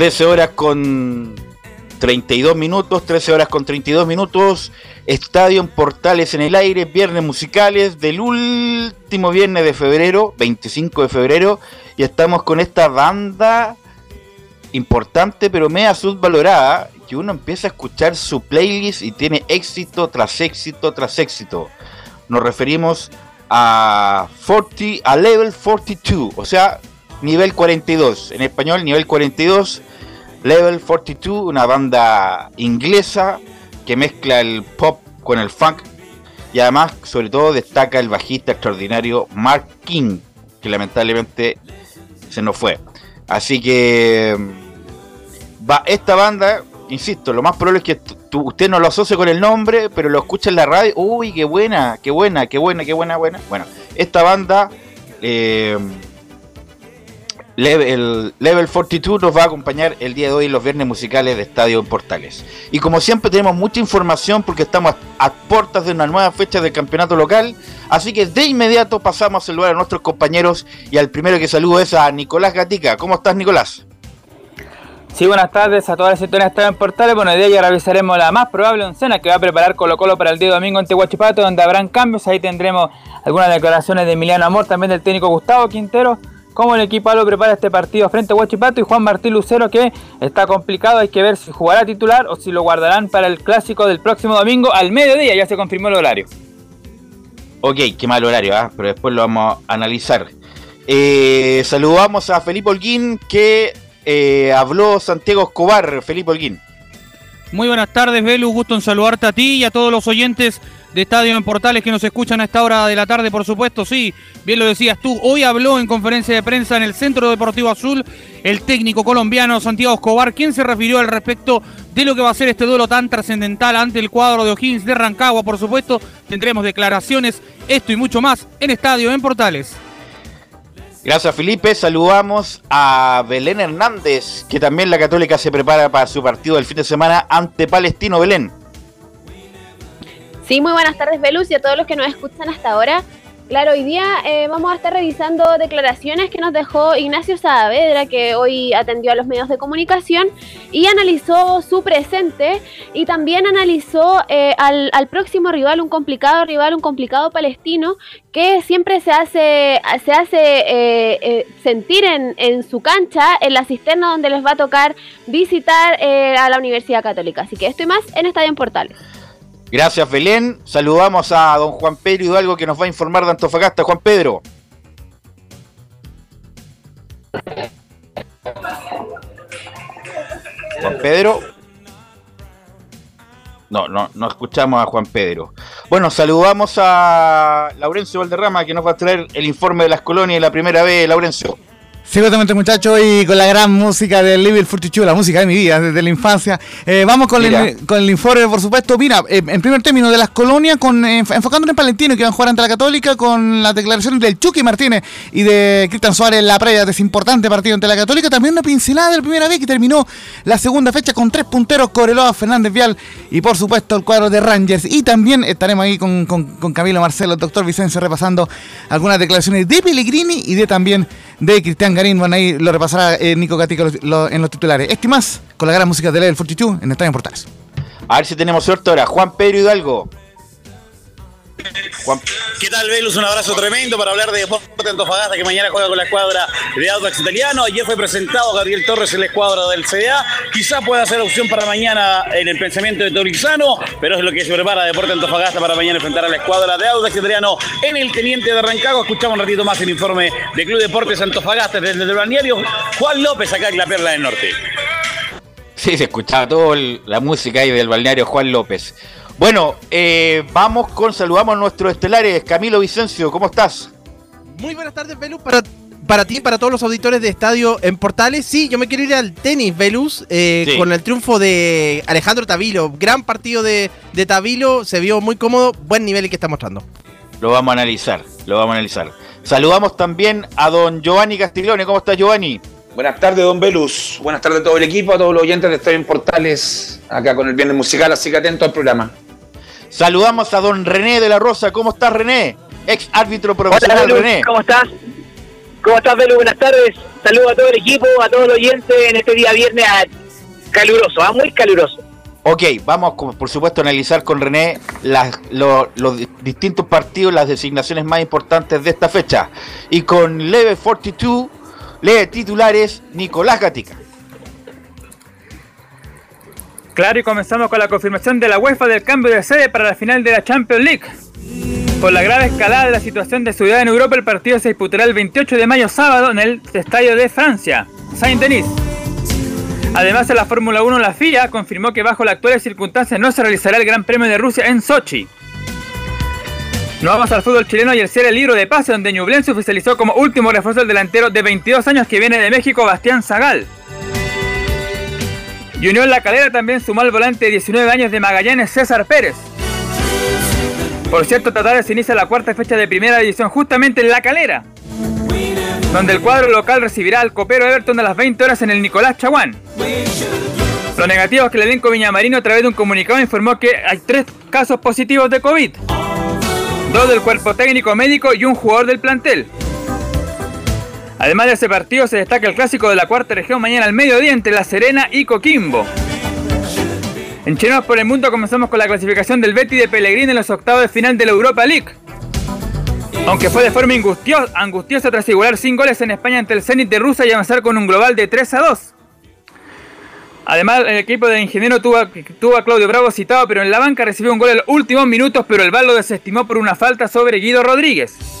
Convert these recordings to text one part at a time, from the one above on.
13 horas con 32 minutos, 13 horas con 32 minutos. Estadio en Portales en el aire, viernes musicales del último viernes de febrero, 25 de febrero. Y estamos con esta banda importante, pero media subvalorada, que uno empieza a escuchar su playlist y tiene éxito tras éxito tras éxito. Nos referimos a 40, a Level 42, o sea, nivel 42. En español, nivel 42 Level 42, una banda inglesa que mezcla el pop con el funk y además, sobre todo, destaca el bajista extraordinario Mark King, que lamentablemente se nos fue. Así que mm, va esta banda, insisto, lo más probable es que usted no lo asocie con el nombre, pero lo escucha en la radio. Uy, qué buena, qué buena, qué buena, qué buena, buena. Bueno, esta banda eh, Level, Level 42 nos va a acompañar el día de hoy los viernes musicales de Estadio Portales. Y como siempre tenemos mucha información porque estamos a, puertas de una nueva fecha del campeonato local, así que de inmediato pasamos a saludar a nuestros compañeros y al primero que saludo es a Nicolás Gatica. ¿Cómo estás Nicolás? Sí, buenas tardes a todas las sectores de Estadio en Portales. Bueno, de ya revisaremos la más probable oncena que va a preparar Colo Colo para el día domingo ante Huachipato, donde habrán cambios. Ahí tendremos algunas declaraciones de Emiliano Amor, también del técnico Gustavo Quintero cómo el equipo lo prepara este partido frente a Huachipato y Juan Martín Lucero que está complicado, hay que ver si jugará titular o si lo guardarán para el clásico del próximo domingo al mediodía, ya se confirmó el horario. Ok, qué mal horario, ¿ah? pero después lo vamos a analizar. Eh, saludamos a Felipe Holguín que eh, habló Santiago Escobar. Felipe Holguín. Muy buenas tardes, Belu. Gusto en saludarte a ti y a todos los oyentes de Estadio en Portales que nos escuchan a esta hora de la tarde, por supuesto, sí, bien lo decías tú, hoy habló en conferencia de prensa en el Centro Deportivo Azul el técnico colombiano Santiago Escobar, quien se refirió al respecto de lo que va a ser este duelo tan trascendental ante el cuadro de O'Higgins de Rancagua, por supuesto, tendremos declaraciones, esto y mucho más en Estadio en Portales. Gracias Felipe, saludamos a Belén Hernández, que también la Católica se prepara para su partido del fin de semana ante Palestino Belén. Sí, muy buenas tardes, Velus, y a todos los que nos escuchan hasta ahora. Claro, hoy día eh, vamos a estar revisando declaraciones que nos dejó Ignacio Saavedra, que hoy atendió a los medios de comunicación y analizó su presente y también analizó eh, al, próximo rival, un complicado rival, un complicado palestino que siempre se hace, se hace eh, sentir en, en, su cancha, en la cisterna donde les va a tocar visitar a la Universidad Católica. Así que estoy más en Estadio en Portales. Gracias, Belén. Saludamos a don Juan Pedro Hidalgo que nos va a informar de Antofagasta. Juan Pedro. Juan Pedro. No, no, no escuchamos a Juan Pedro. Bueno, saludamos a Laurencio Valderrama que nos va a traer el informe de las colonias la primera vez, Laurencio. Sí, justamente muchachos, y con la gran música del Level 42, la música de mi vida desde la infancia. Eh, vamos con el, con el, informe, por supuesto. Mira, eh, en primer término de las colonias, con eh, enfocándonos en Palentino, que van a jugar ante la Católica, con las declaraciones del Chucky Martínez y de Cristian Suárez en la previa de ese importante partido ante la Católica. También una pincelada de la primera vez que terminó la segunda fecha con tres punteros: Coreloa, Fernández Vial y, por supuesto, el cuadro de Rangers. Y también estaremos ahí con, con Camilo Marcelo, el doctor Vicencio, repasando algunas declaraciones de Pellegrini y de también de Cristian Garín. Bueno, ahí lo repasará eh, Nico Gatica en los titulares. Este más con la gran música de Level 42 en Estadio Portales. A ver si tenemos suerte ahora. Juan Pedro Hidalgo. ¿Qué tal, Velus? Un abrazo tremendo para hablar de Deporte Antofagasta, que mañana juega con la escuadra de Audax Italiano. Ayer fue presentado Gabriel Torres en la escuadra del CDA. Quizá pueda ser opción para mañana en el pensamiento de Torizano, pero es lo que se prepara Deporte Antofagasta para mañana enfrentar a la escuadra de Audax Italiano en el Teniente de Rancagua. Escuchamos un ratito más el informe de Club Deportes Antofagasta desde el balneario Juan López, acá en la Perla del Norte. Sí, se escuchaba toda la música ahí del balneario Juan López. Bueno, eh, vamos con, saludamos a nuestros estelares. Camilo Vicencio, ¿cómo estás? Muy buenas tardes, Velus, para, para ti y para todos los auditores de Estadio en Portales. Sí, yo me quiero ir al tenis, Velus, eh, con el triunfo de Alejandro Tavilo. Gran partido de, de Tavilo, se vio muy cómodo, buen nivel el que está mostrando. Lo vamos a analizar, lo vamos a analizar. Saludamos también a don Giovanni Castiglione. ¿Cómo estás, Giovanni? Buenas tardes, don Velus. Buenas tardes a todo el equipo, a todos los oyentes de Estadio en Portales, acá con el Viernes Musical, así que atento al programa. Saludamos a don René de la Rosa. ¿Cómo estás, René? Ex árbitro profesional, René. ¿Cómo estás? ¿Cómo estás, Belu? Buenas tardes. Saludos a todo el equipo, a todos los oyentes en este día viernes caluroso, ¿ah? muy caluroso. Ok, vamos por supuesto a analizar con René los distintos partidos, las designaciones más importantes de esta fecha. Y con Leve 42, Leve titulares, Nicolás Gatica. Claro, y comenzamos con la confirmación de la UEFA del cambio de sede para la final de la Champions League. Por la grave escalada de la situación de seguridad en Europa, el partido se disputará el 28 de mayo sábado en el Estadio de Francia, Saint-Denis. Además, en la Fórmula 1, la FIA confirmó que bajo las actuales circunstancias no se realizará el Gran Premio de Rusia en Sochi. Nos vamos al fútbol chileno y el el libro de pase donde Ñublense oficializó como último refuerzo del delantero de 22 años que viene de México, Bastián Zagal. Y Unión La Calera también sumó al volante de 19 años de Magallanes, César Pérez. Por cierto, Tatares se inicia la cuarta fecha de primera división justamente en La Calera, donde el cuadro local recibirá al copero Everton a las 20 horas en el Nicolás Chaguán. Lo negativo es que el elenco Viñamarino a través de un comunicado informó que hay tres casos positivos de COVID. Dos del cuerpo técnico médico y un jugador del plantel. Además de ese partido se destaca el clásico de la cuarta región mañana al mediodía entre La Serena y Coquimbo. En Chinos por el Mundo comenzamos con la clasificación del Betty de Pellegrini en los octavos de final de la Europa League. Aunque fue de forma angustiosa, tras igualar sin goles en España ante el Zenit de Rusia y avanzar con un global de 3 a 2. Además, el equipo de Ingeniero tuvo, tuvo, a Claudio Bravo citado, pero en la banca recibió un gol en los últimos minutos, pero el bal lo desestimó por una falta sobre Guido Rodríguez.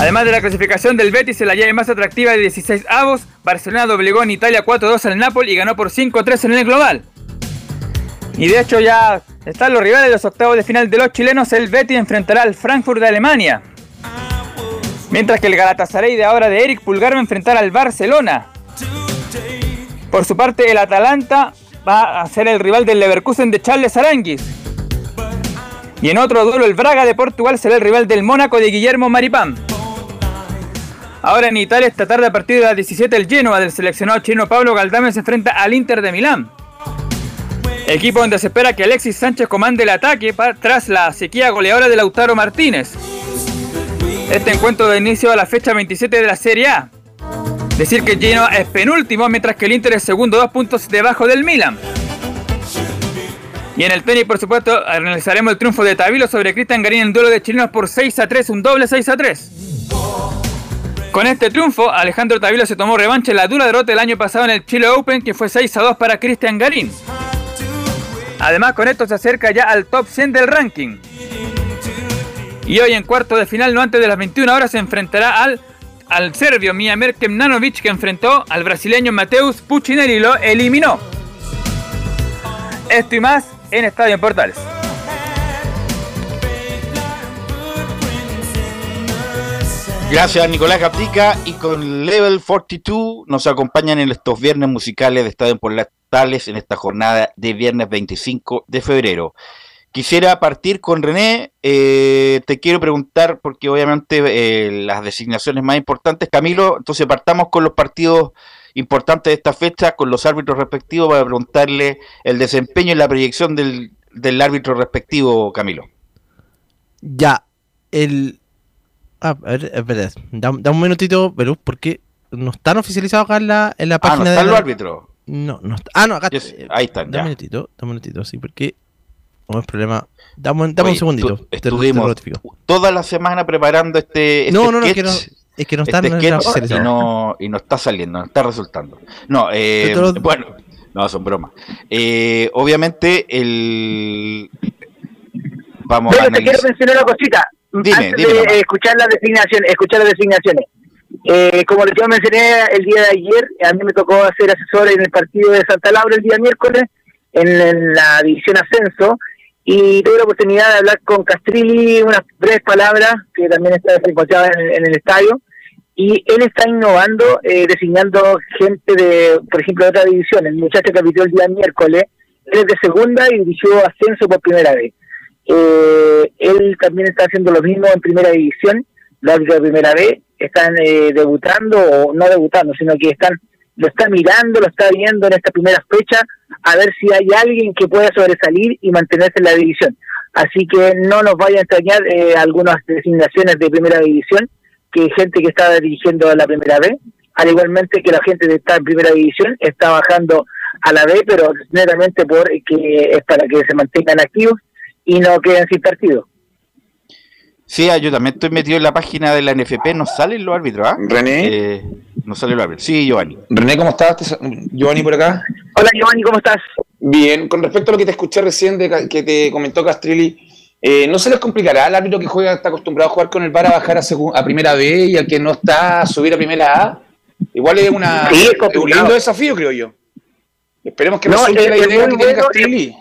Además de la clasificación del Betis en la llave más atractiva de 16 avos, Barcelona doblegó en Italia 4-2 al Napoli y ganó por 5-3 en el global. Y de hecho ya están los rivales de los octavos de final de los chilenos, el Betis enfrentará al Frankfurt de Alemania. Mientras que el Galatasaray de ahora de Eric Pulgar va a enfrentar al Barcelona. Por su parte, el Atalanta va a ser el rival del Leverkusen de Charles Aranguis. Y en otro duelo, el Braga de Portugal será el rival del Mónaco de Guillermo Maripán. Ahora en Italia esta tarde a partir de las 17 el Genoa del seleccionado chino Pablo Galdame se enfrenta al Inter de Milán. Equipo donde se espera que Alexis Sánchez comande el ataque tras la sequía goleadora de Lautaro Martínez. Este encuentro de inicio a la fecha 27 de la Serie A. Decir que Genoa es penúltimo, mientras que el Inter es segundo, dos puntos debajo del Milan. Y en el tenis, por supuesto, analizaremos el triunfo de Tavilo sobre Cristian Garín en el duelo de chilenos por 6 a 3, un doble 6 a 3. Con este triunfo, Alejandro Tavilo se tomó revancha en la dura derrota el año pasado en el Chile Open, que fue 6 a 2 para Cristian Garín. Además, con esto se acerca ya al top 100 del ranking. Y hoy en cuarto de final, no antes de las 21 horas, se enfrentará al, al serbio Miamir Kemnanovic, que enfrentó al brasileño Mateus Puccinelli y lo eliminó. Esto y más en Estadio en Portales. Gracias Nicolás Caprica y con Level 42 nos acompañan en estos viernes musicales de Estadio en Portales en esta jornada de viernes 25 de febrero. Quisiera partir con René, eh, te quiero preguntar, porque obviamente eh, las designaciones más importantes, Camilo, entonces partamos con los partidos importantes de esta fecha, con los árbitros respectivos, para preguntarle el desempeño y la proyección del, del árbitro respectivo, Camilo. Ya, el, Ah, a ver, espera, da, da, un minutito, Perú, porque no están oficializados acá en la, en la página ah, ¿no están los árbitros? No, no está. Ah, no, acá Yes, ahí están, Da ya. un minutito, da un minutito, sí, porque no es problema. Dame, un- dame un Oye, segundito. tu- te- te lo Estuvimos notifico. toda la semana preparando este, este No, no, no, es que sketch, no, es que no están este en la sketch y, no, y no está saliendo, no está resultando. No, eh, te lo- bueno, no, son bromas. Eh, obviamente, el... Vamos a Pero te quiero analizar. mencionar una cosita. Dime, antes dime de eh, escuchar las designaciones, escuchar las designaciones. Eh, como les yo mencioné el día de ayer, a mí me tocó ser asesor en el partido de Santa Laura el día miércoles, en, en la división ascenso, y tuve la oportunidad de hablar con Castrilli unas breves palabras, que también está encontrada en, en el estadio, y él está innovando, eh, designando gente de, por ejemplo, de otra división. El muchacho que habitó el día miércoles, él es de segunda y dirigió ascenso por primera vez. Eh, él también está haciendo lo mismo en primera división, árbitros de primera vez. Están eh, debutando, o no debutando, sino que están lo está mirando, lo está viendo en esta primera fecha, a ver si hay alguien que pueda sobresalir y mantenerse en la división. Así que no nos vaya a extrañar eh, algunas designaciones de primera división, que gente que está dirigiendo la primera vez, al igualmente que la gente que está en primera división está bajando a la B, pero netamente por que es para que se mantengan activos y no queden sin partido. Sí, ah, yo también estoy metido en la página de la NFP, no salen los árbitros, ¿ah? René. Eh, no salen los árbitros. Sí, Giovanni. René, ¿cómo estás? Giovanni por acá. Hola Giovanni, ¿cómo estás? Bien, con respecto a lo que te escuché recién de que te comentó Castrilli, eh, ¿no se les complicará al árbitro que juega, está acostumbrado a jugar con el VAR a bajar a, a primera B y al que no está a subir a primera A? Igual es, una, Sí, es es un lindo desafío, creo yo. Esperemos que No, resulte es- la idea que tiene Castrilli.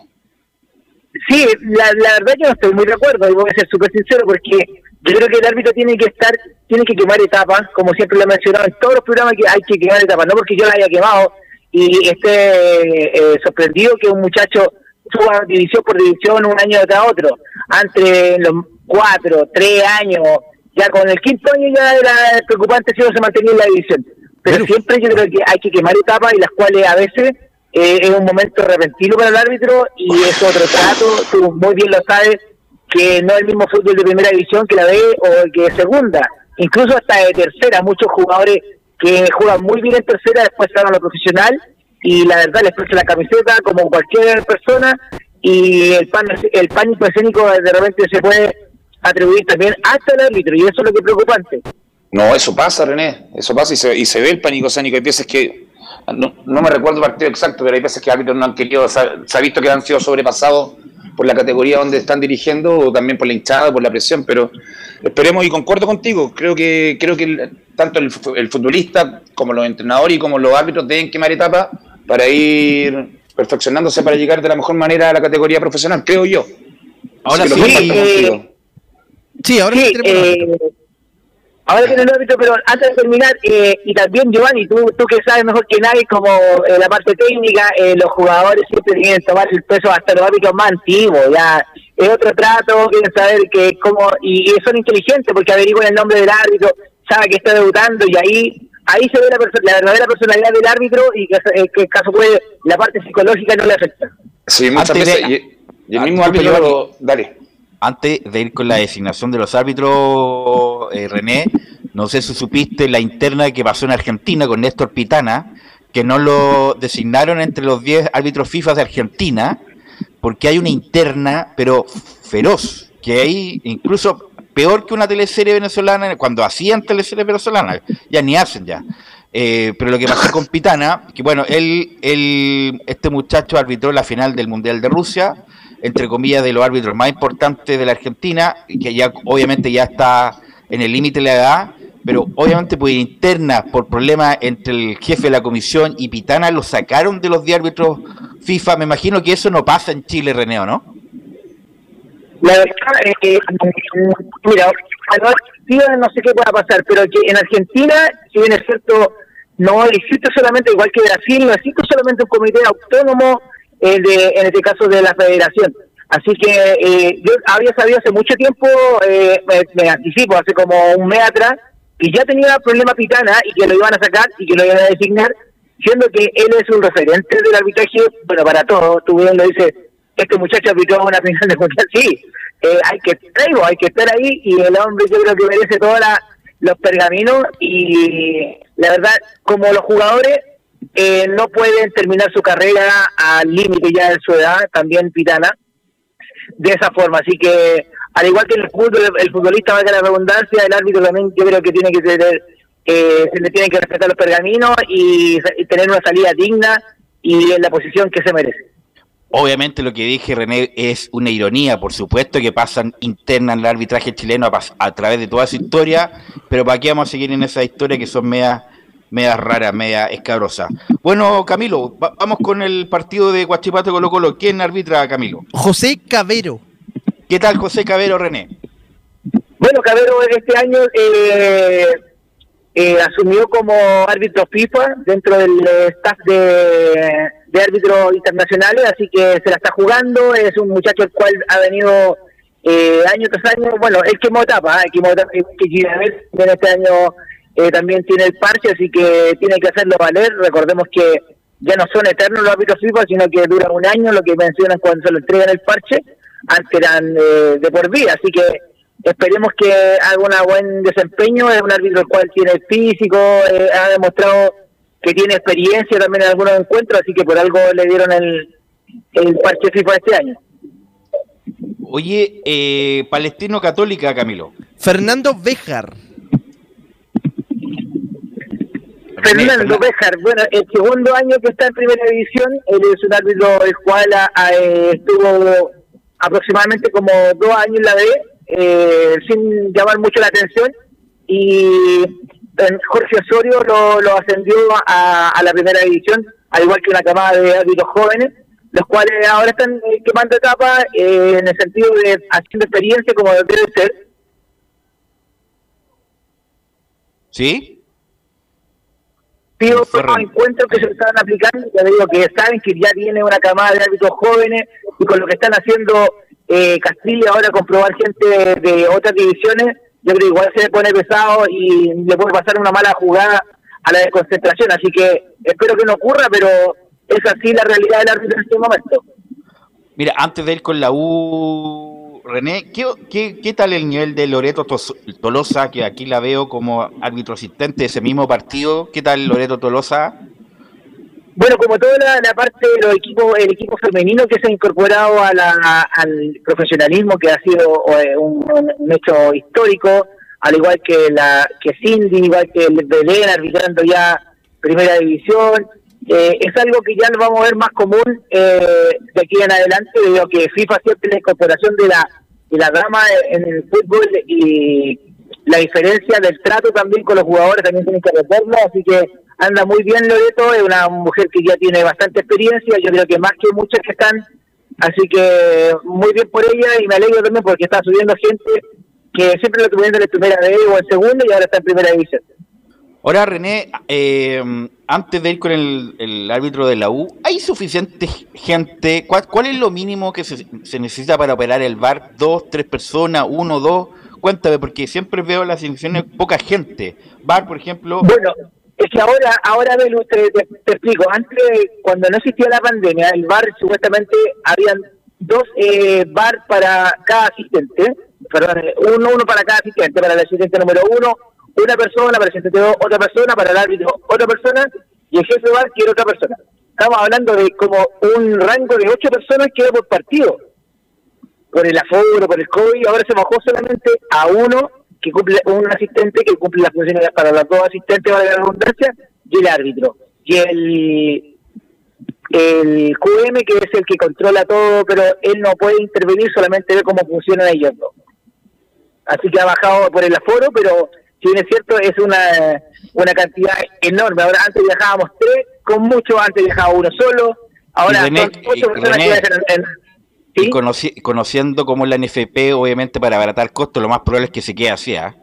Sí, la, la verdad que no estoy muy de acuerdo y voy a ser súper sincero porque yo creo que el árbitro tiene que estar, tiene que quemar etapas, como siempre lo he mencionado en todos los programas que hay que quemar etapas, no porque yo la haya quemado y esté eh, sorprendido que un muchacho suba división por división un año tras otro, entre los cuatro, tres años, ya con el quinto año ya era preocupante si no se mantenía en la división, pero siempre yo creo que hay que quemar etapas y las cuales a veces eh, es un momento repentino para el árbitro y es otro trato, tú muy bien lo sabes, que no es el mismo fútbol de primera división que la B o que de segunda, incluso hasta de tercera, muchos jugadores que juegan muy bien en tercera después salen a lo profesional y la verdad les presta la camiseta como cualquier persona y el, pan, el pánico escénico de repente se puede atribuir también hasta el árbitro y eso es lo que es preocupante. No, eso pasa, René, eso pasa y se, y se ve el pánico escénico. Hay veces que, no, no me recuerdo el partido exacto, pero hay veces que árbitros no han querido, se ha, se ha visto que han sido sobrepasados por la categoría donde están dirigiendo o también por la hinchada, por la presión, pero esperemos y concuerdo contigo, creo que creo que el- tanto el, fu- el futbolista como los entrenadores y como los árbitros deben quemar etapas para ir perfeccionándose para llegar de la mejor manera a la categoría profesional, creo yo. Ahora sí, eh. Sí, ahora sí, eh, ahora tiene el árbitro, pero antes de terminar, eh, y también Giovanni, tú, tú que sabes mejor que nadie como eh, la parte técnica, eh, los jugadores siempre tienen que tomar el peso hasta los árbitros más antiguos, ya es otro trato, quieren saber que cómo, y, y son inteligentes porque averiguan el nombre del árbitro, sabe que está debutando y ahí ahí se ve la, perso- la verdadera personalidad del árbitro y que, eh, que caso puede, la parte psicológica no le afecta. Sí, muchas veces. y, y el Ah, mismo árbitro, Giovanni. lo- dale. Antes de ir con la designación de los árbitros, eh, René, no sé si supiste la interna que pasó en Argentina con Néstor Pitana, que no lo designaron entre los 10 árbitros FIFA de Argentina, porque hay una interna, pero feroz, que hay incluso peor que una teleserie venezolana, cuando hacían teleseries venezolanas, ya ni hacen ya. Eh, pero lo que pasó con Pitana, que bueno, él, él, este muchacho arbitró la final del Mundial de Rusia, entre comillas, de los árbitros más importantes de la Argentina, que ya obviamente ya está en el límite de la edad, pero obviamente por interna, por problemas entre el jefe de la comisión y Pitana, lo sacaron de los de árbitros FIFA. Me imagino que eso no pasa en Chile, Reneo, ¿no? La verdad es que, mira, no sé qué pueda pasar, pero que en Argentina, si bien es cierto, no existe solamente, igual que Brasil, no existe solamente un comité autónomo, eh, de, en este caso de la federación. Así que eh, yo había sabido hace mucho tiempo, eh, me, anticipo, hace como un mes atrás, que ya tenía problema Pitana y que lo iban a sacar y que lo iban a designar, siendo que él es un referente del arbitraje, bueno, para todos, tú bien lo dices, este muchacho arbitró una final de mundial, sí, eh, hay que traigo, hay que estar ahí y el hombre yo creo que merece todos los pergaminos y la verdad, como los jugadores eh, no pueden terminar su carrera al límite ya de su edad, también Pitana, de esa forma, así que al igual que el fútbol, el futbolista va a la redundancia, el árbitro también yo creo que tiene que tener, eh, se le tienen que respetar los pergaminos y tener una salida digna y en la posición que se merece. Obviamente lo que dije, René, es una ironía, por supuesto, que pasan interna en el arbitraje chileno a, través de toda su historia, pero ¿para qué vamos a seguir en esa historia que son medias media raras, media escabrosas? Bueno, Camilo, vamos con el partido de Guachipato Colo Colo. ¿Quién arbitra, Camilo? José Cabero. ¿Qué tal, José Cabero, René? Bueno, Cabero este año eh, eh, asumió como árbitro FIFA dentro del staff de de árbitros internacionales, así que se la está jugando, es un muchacho el cual ha venido eh, año tras año, bueno, el que etapa, el que etapa, que en este año eh, también tiene el parche, así que tiene que hacerlo valer, recordemos que ya no son eternos los árbitros FIFA, sino que duran un año, lo que mencionan cuando se lo entregan el parche, antes eran eh, de por vida, así que esperemos que haga un buen desempeño, es un árbitro el cual tiene el físico, ha demostrado que tiene experiencia también en algunos encuentros, así que por algo le dieron el, el parche FIFA este año. Oye, eh, Palestino Católica, Camilo. Fernando Béjar. Fernando Béjar, bueno, el segundo año que está en primera división, él es un árbitro el cual eh, estuvo aproximadamente como dos años en la B, eh, sin llamar mucho la atención, y Jorge Osorio lo, ascendió a, la primera división, al igual que una camada de árbitros jóvenes, los cuales ahora están eh, quemando etapa eh, en el sentido de haciendo experiencia como debe ser. ¿Sí? Sí, los encuentros que se están aplicando, ya digo que saben que ya tiene una camada de árbitros jóvenes y con lo que están haciendo eh, Castilla ahora comprobar gente de otras divisiones yo creo que igual se pone pesado y le puede pasar una mala jugada a la desconcentración. Así que espero que no ocurra, pero es así la realidad del árbitro en este momento. Mira, antes de ir con la U, René, ¿qué, qué, tal el nivel de Loreto Tolosa, que aquí la veo como árbitro asistente de ese mismo partido? ¿Qué tal Loreto Tolosa? Bueno, como toda la, parte de los equipos, el equipo femenino que se ha incorporado a al profesionalismo, que ha sido eh, un, hecho histórico, al igual que la que Cindy, igual que el Belén arbitrando ya primera división, eh, es algo que ya lo vamos a ver más común eh, de aquí en adelante, debido a que FIFA siempre la incorporación de la, de la dama en el fútbol y la diferencia del trato también con los jugadores también tienen que recordarlo, así que anda muy bien Loreto, es una mujer que ya tiene bastante experiencia, yo creo que más que muchas que están, así que muy bien por ella y me alegro también porque está subiendo gente que siempre lo tuvieron en primera vez o en segunda y ahora está en primera división. Ahora René, eh, antes de ir con el, árbitro de la U, ¿hay suficiente gente? ¿Cuál, es lo mínimo que se, se, necesita para operar el bar? ¿Dos, tres personas, uno, dos? Cuéntame, porque siempre veo las instituciones poca gente. Bar, por ejemplo... Bueno, es que ahora, ahora te, te, explico, antes, cuando no existía la pandemia, el bar supuestamente habían dos eh, bar para cada asistente, perdón, uno, uno para cada asistente, para el asistente número uno, una persona, para el dos, otra persona, para el árbitro, otra persona, y el jefe de bar quiere otra persona. Estamos hablando de como un rango de ocho personas que va por partido. Por el aforo, por el COVID, ahora se bajó solamente a uno que cumple, un asistente que cumple las funciones para los dos asistentes, para la redundancia, y el árbitro. Y el, el QM, que es el que controla todo, pero él no puede intervenir, solamente ve cómo funcionan ellos dos. Así que ha bajado por el aforo, pero si bien es cierto, es una, una cantidad enorme. Ahora, antes viajábamos tres, con mucho, antes viajaba uno solo, ahora son ocho personas que viajan en, Y conociendo cómo es la NFP, obviamente para abaratar costos, lo más probable es que se quede así, ¿ah?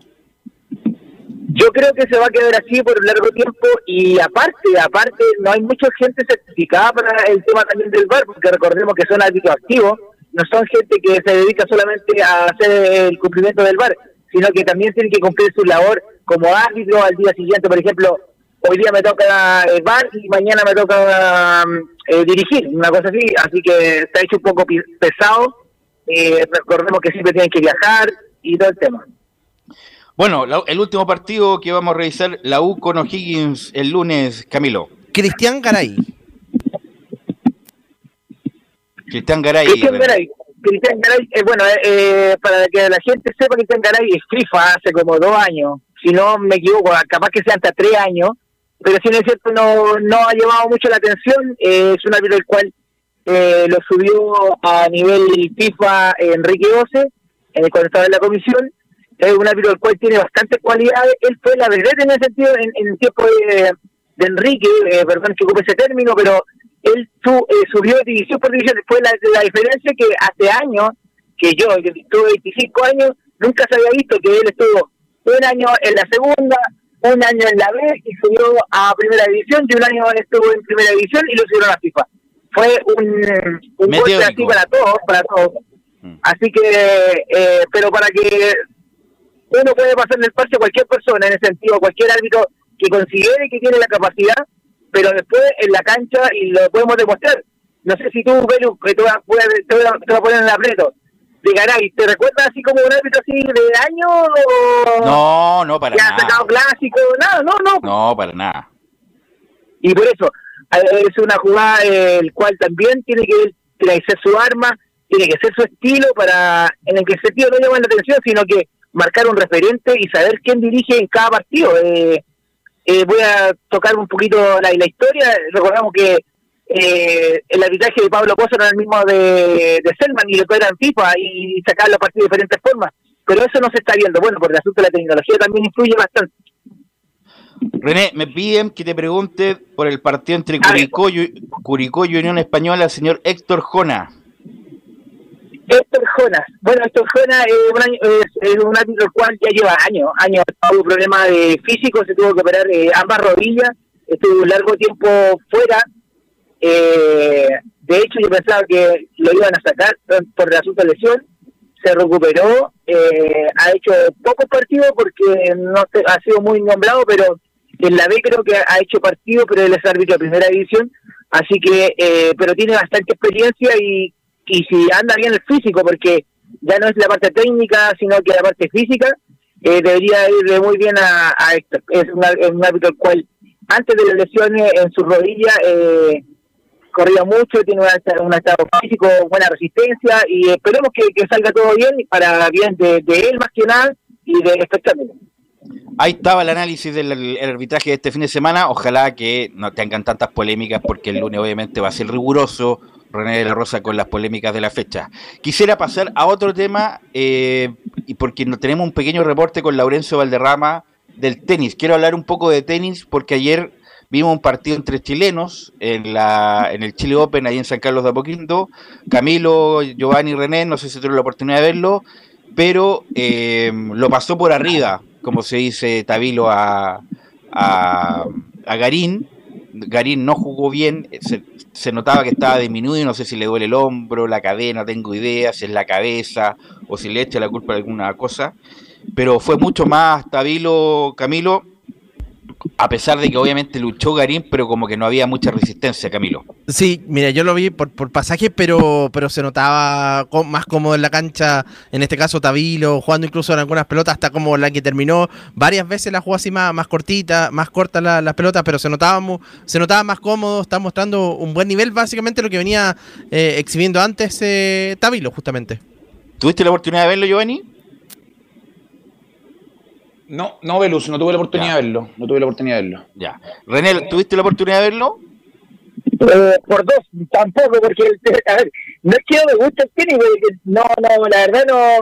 Yo creo que se va a quedar así por un largo tiempo y aparte, aparte, no hay mucha gente certificada para el tema también del bar, porque recordemos que son árbitros activos, no son gente que se dedica solamente a hacer el cumplimiento del bar, sino que también tienen que cumplir su labor como árbitro al día siguiente, por ejemplo, hoy día me toca el bar y mañana me toca eh, dirigir, una cosa así, así que está hecho un poco pesado, eh, recordemos que siempre tienen que viajar y todo el tema. Bueno, el último partido que vamos a revisar, la U con O'Higgins el lunes, Camilo. Cristian Garay. Cristian Garay. Cristian Garay. Cristian Garay, eh, bueno, eh, eh, para que la gente sepa, Cristian Garay es FIFA hace como dos años. Si no me equivoco, capaz que sea hasta tres años. Pero si no es cierto, no, no ha llevado mucho la atención. es un árbitro el cual lo subió a nivel FIFA Enrique Ose, cuando estaba en la comisión es un árbitro el cual tiene bastantes cualidades. Él fue la verdad en ese sentido en, el tiempo de, Enrique, eh, perdón que ocupe ese término, pero él eh, subió de división por división. Fue la, la diferencia que hace años, que yo, que tuve 25 años, nunca se había visto que él estuvo un año en la segunda, un año en la B y subió a primera división, y un año estuvo en primera división y lo subieron a FIFA. Fue un, un golpe así para todos, para todos. Mm. Así que, eh, pero para que uno puede pasar el parche a cualquier persona, en ese sentido, cualquier árbitro que considere que tiene la capacidad, pero después en la cancha y lo podemos demostrar. No sé si tú, Belu, que te vas, a poner en aprieto, de Garay, ¿te recuerdas así como un árbitro así de año? O no, no, para nada. sacado clásico? Nada, no, no. No, para nada. Y por eso, es una jugada el cual también tiene que, tiene que ser su arma, tiene que ser su estilo para, en el que el sentido no llama la atención, sino que marcar un referente y saber quién dirige en cada partido. Eh, eh, voy a tocar un poquito la, la historia. Recordamos que eh, el arbitraje de Pablo Pozo era el mismo de, de Selman y lo era en FIFA y sacar los partidos de diferentes formas. Pero eso no se está viendo. Bueno, porque el asunto de la tecnología también influye bastante. René, me piden que te pregunte por el partido entre Curicó y, Curicó y Unión Española, señor Héctor Jona. Héctor Jonas. Bueno, Héctor Jonas es un, es, árbitro el cual ya lleva años, años. Tuvo problemas de físico, se tuvo que operar eh, ambas rodillas, estuvo un largo tiempo fuera. Eh, de hecho, yo pensaba que lo iban a sacar por el asunto de lesión. Se recuperó, eh, ha hecho pocos partidos porque no ha sido muy nombrado, pero en la B creo que ha hecho partidos, pero él es árbitro de primera división. Así que, pero tiene bastante experiencia y y si anda bien el físico, porque ya no es la parte técnica, sino que la parte física, eh, debería ir muy bien a, Héctor. Es, un árbitro el cual, antes de las lesiones en su rodilla, eh, corría mucho, tiene un estado físico, buena resistencia, y esperemos que, salga todo bien para bien de, él más que nada y del espectáculo. Ahí estaba el análisis del arbitraje de este fin de semana. Ojalá que no tengan tantas polémicas porque el lunes obviamente va a ser riguroso, René de la Rosa con las polémicas de la fecha. Quisiera pasar a otro tema, eh, y porque tenemos un pequeño reporte con Laurencio Valderrama del tenis. Quiero hablar un poco de tenis porque ayer vimos un partido entre chilenos en, la, en el Chile Open, ahí en San Carlos de Apoquindo. Camilo, Giovanni René, no sé si tuvieron la oportunidad de verlo, pero eh, lo pasó por arriba, como se dice Tabilo a, a, Garín. Garín no jugó bien, se notaba que estaba disminuido, no sé si le duele el hombro, la cadena, tengo idea, si es la cabeza o si le echa la culpa de alguna cosa, pero fue mucho más Tabilo Camilo, a pesar de que obviamente luchó Garín, pero como que no había mucha resistencia, Camilo. Sí, mira, yo lo vi por, por pasajes, pero, pero se notaba más cómodo en la cancha, en este caso Tabilo, jugando incluso en algunas pelotas, hasta como la que terminó varias veces la jugó así más, más cortita, más corta las la pelotas, pero se notaba, se notaba más cómodo, está mostrando un buen nivel, básicamente lo que venía eh, exhibiendo antes eh, Tabilo, justamente. ¿Tuviste la oportunidad de verlo, Giovanni? No, no, Velus, no tuve la oportunidad de verlo. No tuve la oportunidad de verlo. Ya. René, ¿tuviste la oportunidad de verlo? Eh, por dos, tampoco, porque a ver, no es que no me guste el tenis, no, no, la verdad no,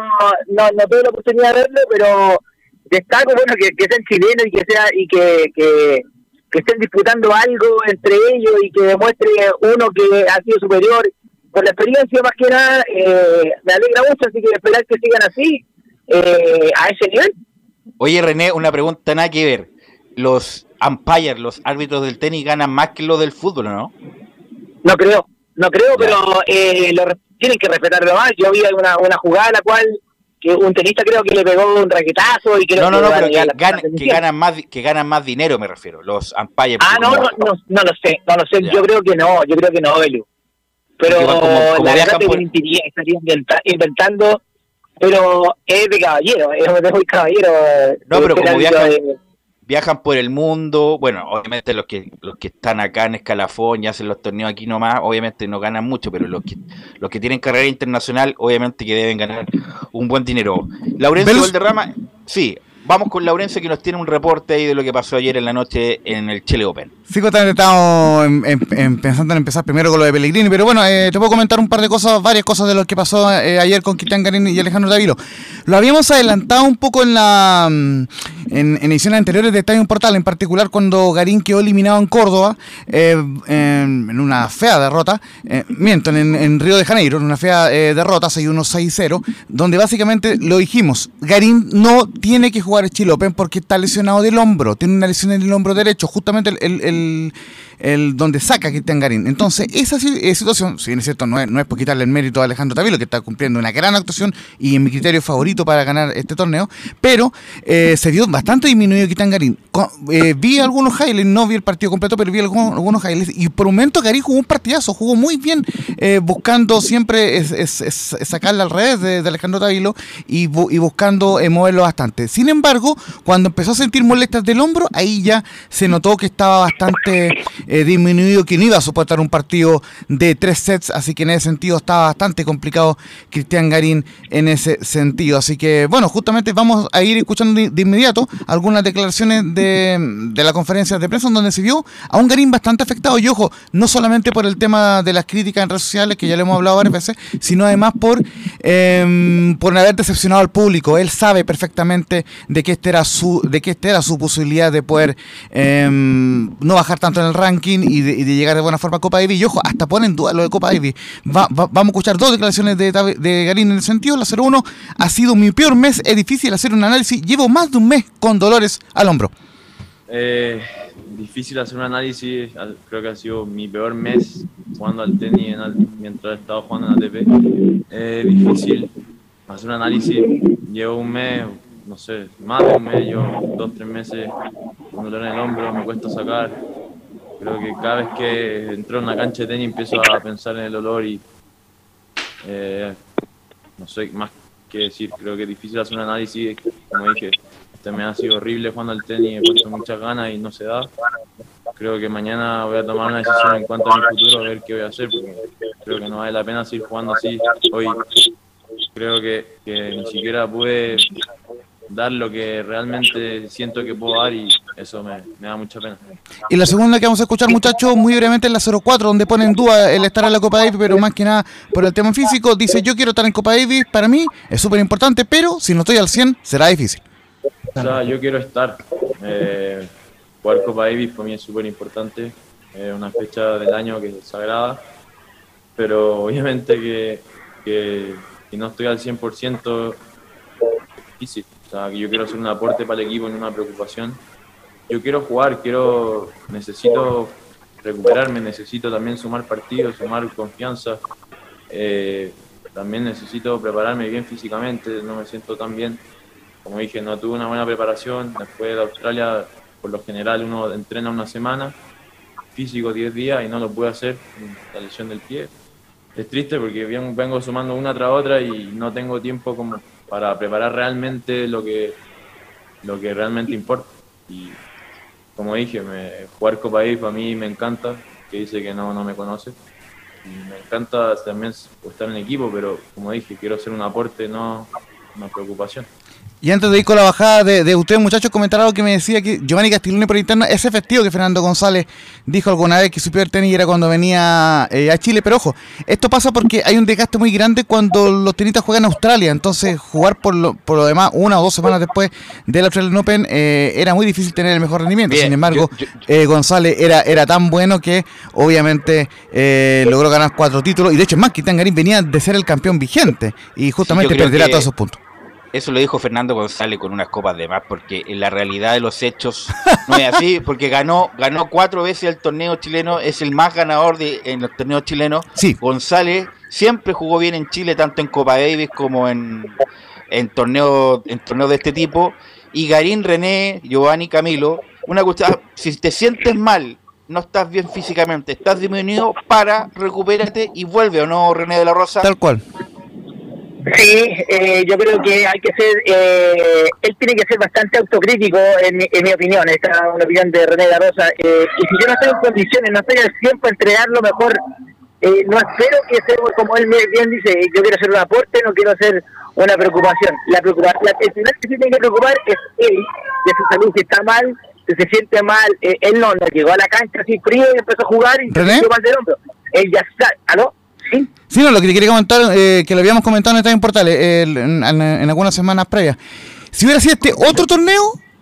no, no tuve la oportunidad de verlo, pero destaco bueno que, que sean chilenos y que sea y que, que, que, estén disputando algo entre ellos y que demuestre uno que ha sido superior por la experiencia más que nada, eh, me alegra mucho, así que esperar que sigan así eh, a ese nivel. Oye René, una pregunta nada que ver. Los umpires, los árbitros del tenis ganan más que los del fútbol, ¿no? No creo, no creo, pero eh, lo, tienen que respetarlo más. Yo vi una, una jugada en la cual que un tenista creo que le pegó un raquetazo y creo no, no, no, pero que, ganan más que ganan más dinero me refiero, los umpires. Ah, no, no, no, no, lo sé, no lo sé, yo creo que no, yo creo que no, Belu. Pero la verdad que estaría inventando, pero es de caballero, es de muy caballero. No, pero como viajan, viajan por el mundo, bueno, obviamente los que los que están acá en escalafón y hacen los torneos aquí nomás, obviamente no ganan mucho, pero los que los que tienen carrera internacional, obviamente que deben ganar un buen dinero. Laurencio Valderrama, sí, Vamos con Laurencio que nos tiene un reporte ahí de lo que pasó ayer en la noche en el Chile Open. Sí, también estamos pensando en empezar primero con lo de Pellegrini, pero bueno, eh, te puedo comentar un par de cosas, varias cosas de lo que pasó eh, ayer con Cristian Garín y Alejandro Davilo. Lo habíamos adelantado un poco en la mm, en, ediciones anteriores de Estadio Portal, en particular cuando Garín quedó eliminado en Córdoba eh, en, una fea derrota, miento, en, Río de Janeiro, en una fea derrota, 6-1-6-0, donde básicamente lo dijimos, Garín no tiene que jugar jugar Chile Open porque está lesionado del hombro, tiene una lesión en el hombro derecho, justamente el, el donde saca Cristian Garín. Entonces, esa eh, situación, si bien es cierto, no es, no es por quitarle el mérito a Alejandro Tavilo, que está cumpliendo una gran actuación y en mi criterio favorito para ganar este torneo, pero eh, se vio bastante disminuido Cristian Garín. Eh, vi algunos highlights, no vi el partido completo, pero vi algunos, algunos highlights, y por un momento Garín jugó un partidazo, jugó muy bien, buscando siempre es, sacarle al revés de, Alejandro Tavilo y, y buscando moverlo bastante. Sin embargo, cuando empezó a sentir molestias del hombro, ahí ya se notó que estaba bastante eh, disminuido que no iba a soportar un partido de tres sets, así que en ese sentido estaba bastante complicado Cristian Garín en ese sentido. Así que bueno, justamente vamos a ir escuchando de, inmediato algunas declaraciones de, de, la conferencia de prensa donde se vio a un Garín bastante afectado y ojo, no solamente por el tema de las críticas en redes sociales, que ya le hemos hablado varias veces, sino además por, eh, por haber decepcionado al público. Él sabe perfectamente de que este era su, de que esta era su posibilidad de poder em, no bajar tanto en el ranking y de, llegar de buena forma a Copa Davis. Y ojo, hasta ponen duda lo de Copa Davis. vamos a escuchar dos declaraciones de, de Garín en el sentido. La 0-1 ha sido mi peor mes, es difícil hacer un análisis. Llevo más de un mes con dolores al hombro. Eh, difícil hacer un análisis, creo que ha sido mi peor mes jugando al tenis mientras he estado jugando en ATP. Eh, difícil hacer un análisis, llevo un mes, no sé, más de un mes, yo dos, tres meses con dolor en el hombro, me cuesta sacar, Creo que cada vez que entro en una cancha de tenis empiezo a pensar en el olor y eh, no sé más que decir. Creo que es difícil hacer un análisis. Como dije, este me ha sido horrible jugando al tenis, he puesto muchas ganas y no se da. Creo que mañana voy a tomar una decisión en cuanto a mi futuro, a ver qué voy a hacer, porque creo que no vale la pena seguir jugando así. Hoy creo que, que ni siquiera pude dar lo que realmente siento que puedo dar y eso me, da mucha pena. Y la segunda que vamos a escuchar, muchachos, muy brevemente es la 04, donde pone en duda el estar en la Copa Davis, pero más que nada por el tema físico. Dice, yo quiero estar en Copa Davis, para mí es súper importante, pero si no estoy al 100, será difícil. O sea, yo quiero estar. Eh, jugar Copa Davis para mí es súper importante. Es una fecha del año que es sagrada, pero obviamente que, que si no estoy al 100% es difícil que yo quiero hacer un aporte para el equipo, en una preocupación. Yo quiero jugar, quiero, necesito recuperarme, necesito también sumar partidos, sumar confianza. Eh, también necesito prepararme bien físicamente, no me siento tan bien. Como dije, no tuve una buena preparación. Después de Australia, por lo general, uno entrena una semana físico 10 días y no lo pude hacer, la lesión del pie. Es triste porque vengo sumando una tras otra y no tengo tiempo como para preparar realmente lo que, lo que realmente importa. Como dije, me, jugar Copa para mí me encanta, que dice que no, no me conoce. Y me encanta también estar en equipo, pero como dije, quiero hacer un aporte, no una preocupación. Y antes de ir con la bajada de, de ustedes, muchachos, comentar algo que me decía que Giovanni Castiglione por interno, es efectivo que Fernando González dijo alguna vez que su peor tenis era cuando venía eh, a Chile, pero ojo, esto pasa porque hay un desgaste muy grande cuando los tenistas juegan en Australia, entonces jugar por lo, por lo demás una o dos semanas después del Australian Open eh, era muy difícil tener el mejor rendimiento, sin embargo, eh, González era, era tan bueno que obviamente logró ganar cuatro títulos, y de hecho más que Tangarín venía de ser el campeón vigente, y justamente perderá todos esos puntos. Eso lo dijo Fernando González con unas copas de más, porque en la realidad de los hechos no es así, porque ganó, ganó cuatro veces el torneo chileno, es el más ganador de, en los torneos chilenos. Sí. González siempre jugó bien en Chile, tanto en Copa Davis como en, en torneos en torneo de este tipo. Y Garín, René, Giovanni, Camilo, una cuestión, si te sientes mal, no estás bien físicamente, estás disminuido, para, recupérate y vuelve, ¿o no, René de la Rosa? Tal cual. Sí, eh, yo creo que hay que ser, eh, él tiene que ser bastante autocrítico, en mi, en mi opinión, esta es una opinión de René La Rosa. Eh, y si yo no estoy en condiciones, no estoy al tiempo entregar lo mejor, eh, no espero que sea como él bien dice, yo quiero hacer un aporte, no quiero hacer una preocupación. La preocupación, el final que se tiene que preocupar es él, de su salud, si está mal, si se siente mal, él no, no llegó a la cancha así frío y empezó a jugar y se sintió mal del hombro. Él ya está, ¿aló? Sí, no, lo que te quería comentar, eh, que lo habíamos comentado en esta Portales eh, en, algunas semanas previas. Si hubiera sido este otro torneo,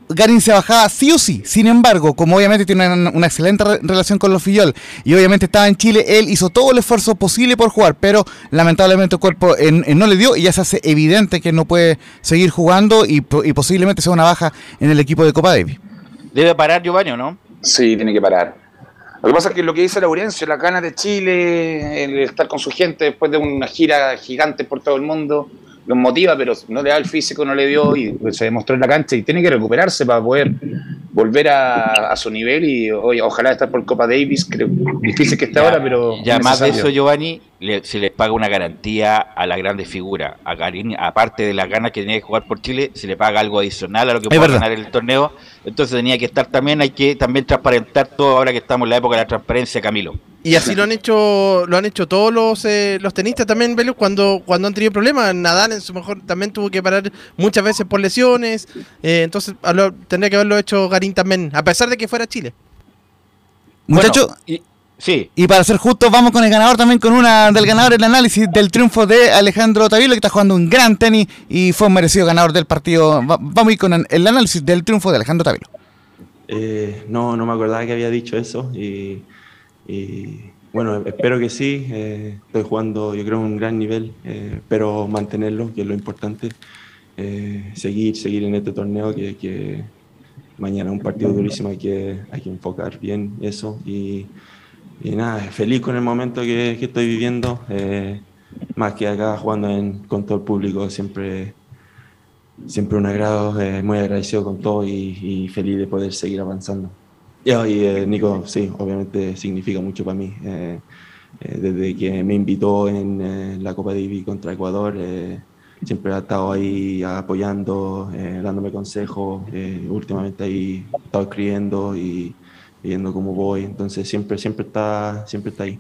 Garín se bajaba sí o sí. Sin embargo, como obviamente tiene una, excelente relación con los Fillol y obviamente estaba en Chile, él hizo todo el esfuerzo posible por jugar, pero lamentablemente el cuerpo no le dio y ya se hace evidente que no puede seguir jugando y, y posiblemente sea una baja en el equipo de Copa Davis. Debe parar Giovanni, ¿no? Sí, tiene que parar. Lo que pasa es que lo que dice Laurencio, las ganas de Chile, el estar con su gente después de una gira gigante por todo el mundo, los motiva, pero no le da el físico, no le dio y se demostró en la cancha y tiene que recuperarse para poder volver a, su nivel y ojalá estar por Copa Davis, creo difícil que esté ahora, pero... Ya más de eso, Giovanni, se les paga una garantía a la grande figura, a Garín, aparte de las ganas que tenía de jugar por Chile, se le paga algo adicional a lo que puede ganar el torneo, entonces tenía que estar también, hay que también transparentar todo ahora que estamos en la época de la transparencia, Camilo. Y así lo han hecho lo han hecho todos los, eh, los tenistas también, Velus, cuando, cuando han tenido problemas. Nadal en su mejor también tuvo que parar muchas veces por lesiones. Eh, entonces tendría que haberlo hecho Garín también, a pesar de que fuera Chile. Muchachos, Sí. Y para ser justos, vamos con el ganador también, con una del ganador, el análisis del triunfo de Alejandro Tavilo, que está jugando un gran tenis y fue un merecido ganador del partido. vamos a ir con el análisis del triunfo de Alejandro Tavilo. Eh, no, no me acordaba que había dicho eso y, bueno, espero que sí. Eh, estoy jugando, yo creo, un gran nivel, eh, pero mantenerlo, que es lo importante. seguir, seguir en este torneo que, que mañana un partido durísimo, hay que, hay que enfocar bien eso y y nada, feliz con el momento que, estoy viviendo, eh, más que acá jugando con todo el público, siempre, siempre un agrado, eh, muy agradecido con todo y, feliz de poder seguir avanzando. Y, eh, Nico, sí, obviamente significa mucho para mí. desde que me invitó en la Copa Divi contra Ecuador, siempre ha estado ahí apoyando, dándome consejos, últimamente ahí he estado escribiendo y viendo cómo voy, entonces siempre, siempre está, siempre está ahí.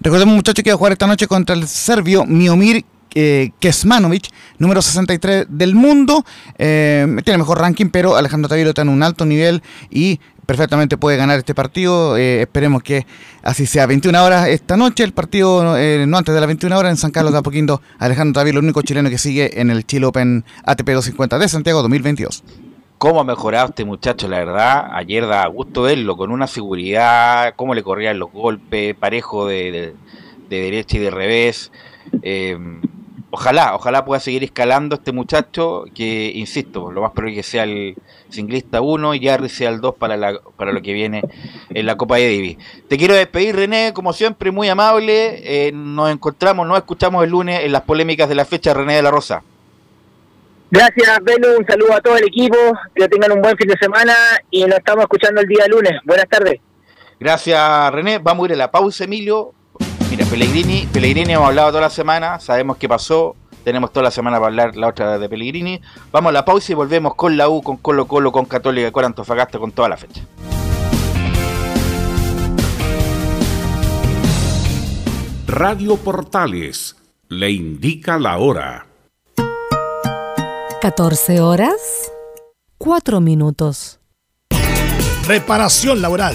Recordemos muchachos que va a jugar esta noche contra el serbio Miomir eh, Kesmanovic, número 63 del mundo. Eh, tiene mejor ranking, pero Alejandro Tavilo está en un alto nivel y perfectamente puede ganar este partido. Eh, esperemos que así sea. 21 horas esta noche, el partido eh, no antes de las 21 horas en San Carlos de Apoquindo. Alejandro Tavilo, el único chileno que sigue en el Chile Open ATP 250 de Santiago 2022 cómo ha mejorado este muchacho, la verdad. Ayer da gusto verlo, con una seguridad, cómo le corrían los golpes, parejo de, derecha y de revés. Eh, ojalá, ojalá pueda seguir escalando este muchacho, que insisto, lo más probable es que sea el singlista 1 y Jarry sea el 2 para, para lo que viene en la Copa de Davis. Te quiero despedir, René, como siempre, muy amable. Eh, nos encontramos, nos escuchamos el lunes en las polémicas de la fecha, René de la Rosa. Gracias, Belu. Un saludo a todo el equipo. Que tengan un buen fin de semana y nos estamos escuchando el día lunes. Buenas tardes. Gracias, René. Vamos a ir a la pausa, Emilio. Mira, Pellegrini, Pellegrini hemos hablado toda la semana, sabemos qué pasó, tenemos toda la semana para hablar la otra de Pellegrini. Vamos a la pausa y volvemos con la U, con Colo Colo, con Católica, con Antofagasta, con toda la fecha. Radio Portales le indica la hora. 14 horas, 4 minutos. Reparación laboral.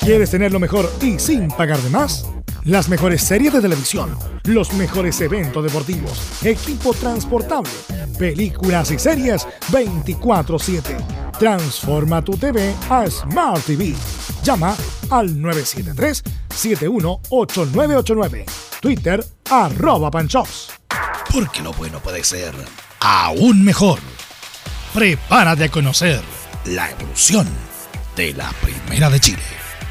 ¿Quieres tener lo mejor y sin pagar de más? Las mejores series de televisión, los mejores eventos deportivos, equipo transportable, películas y series 24/7. Transforma tu TV a Smart TV. Llama al 973-718989. Twitter arroba panchops. Porque lo bueno puede ser aún mejor. Prepárate a conocer la evolución de la Primera de Chile.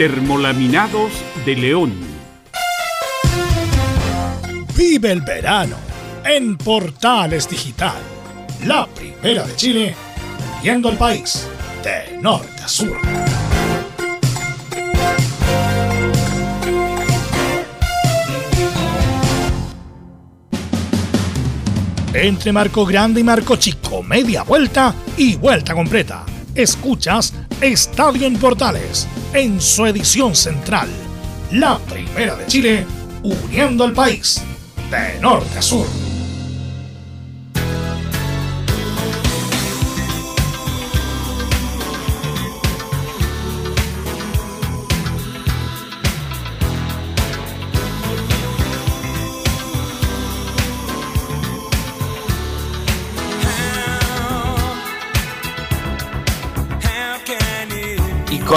Termolaminados de León. Vive el verano en Portales Digital. La primera de Chile, viendo el país de norte a sur. Entre Marco Grande y Marco Chico, media vuelta y vuelta completa. Escuchas Estadio en Portales en su edición central. La primera de Chile, uniendo al país de norte a sur.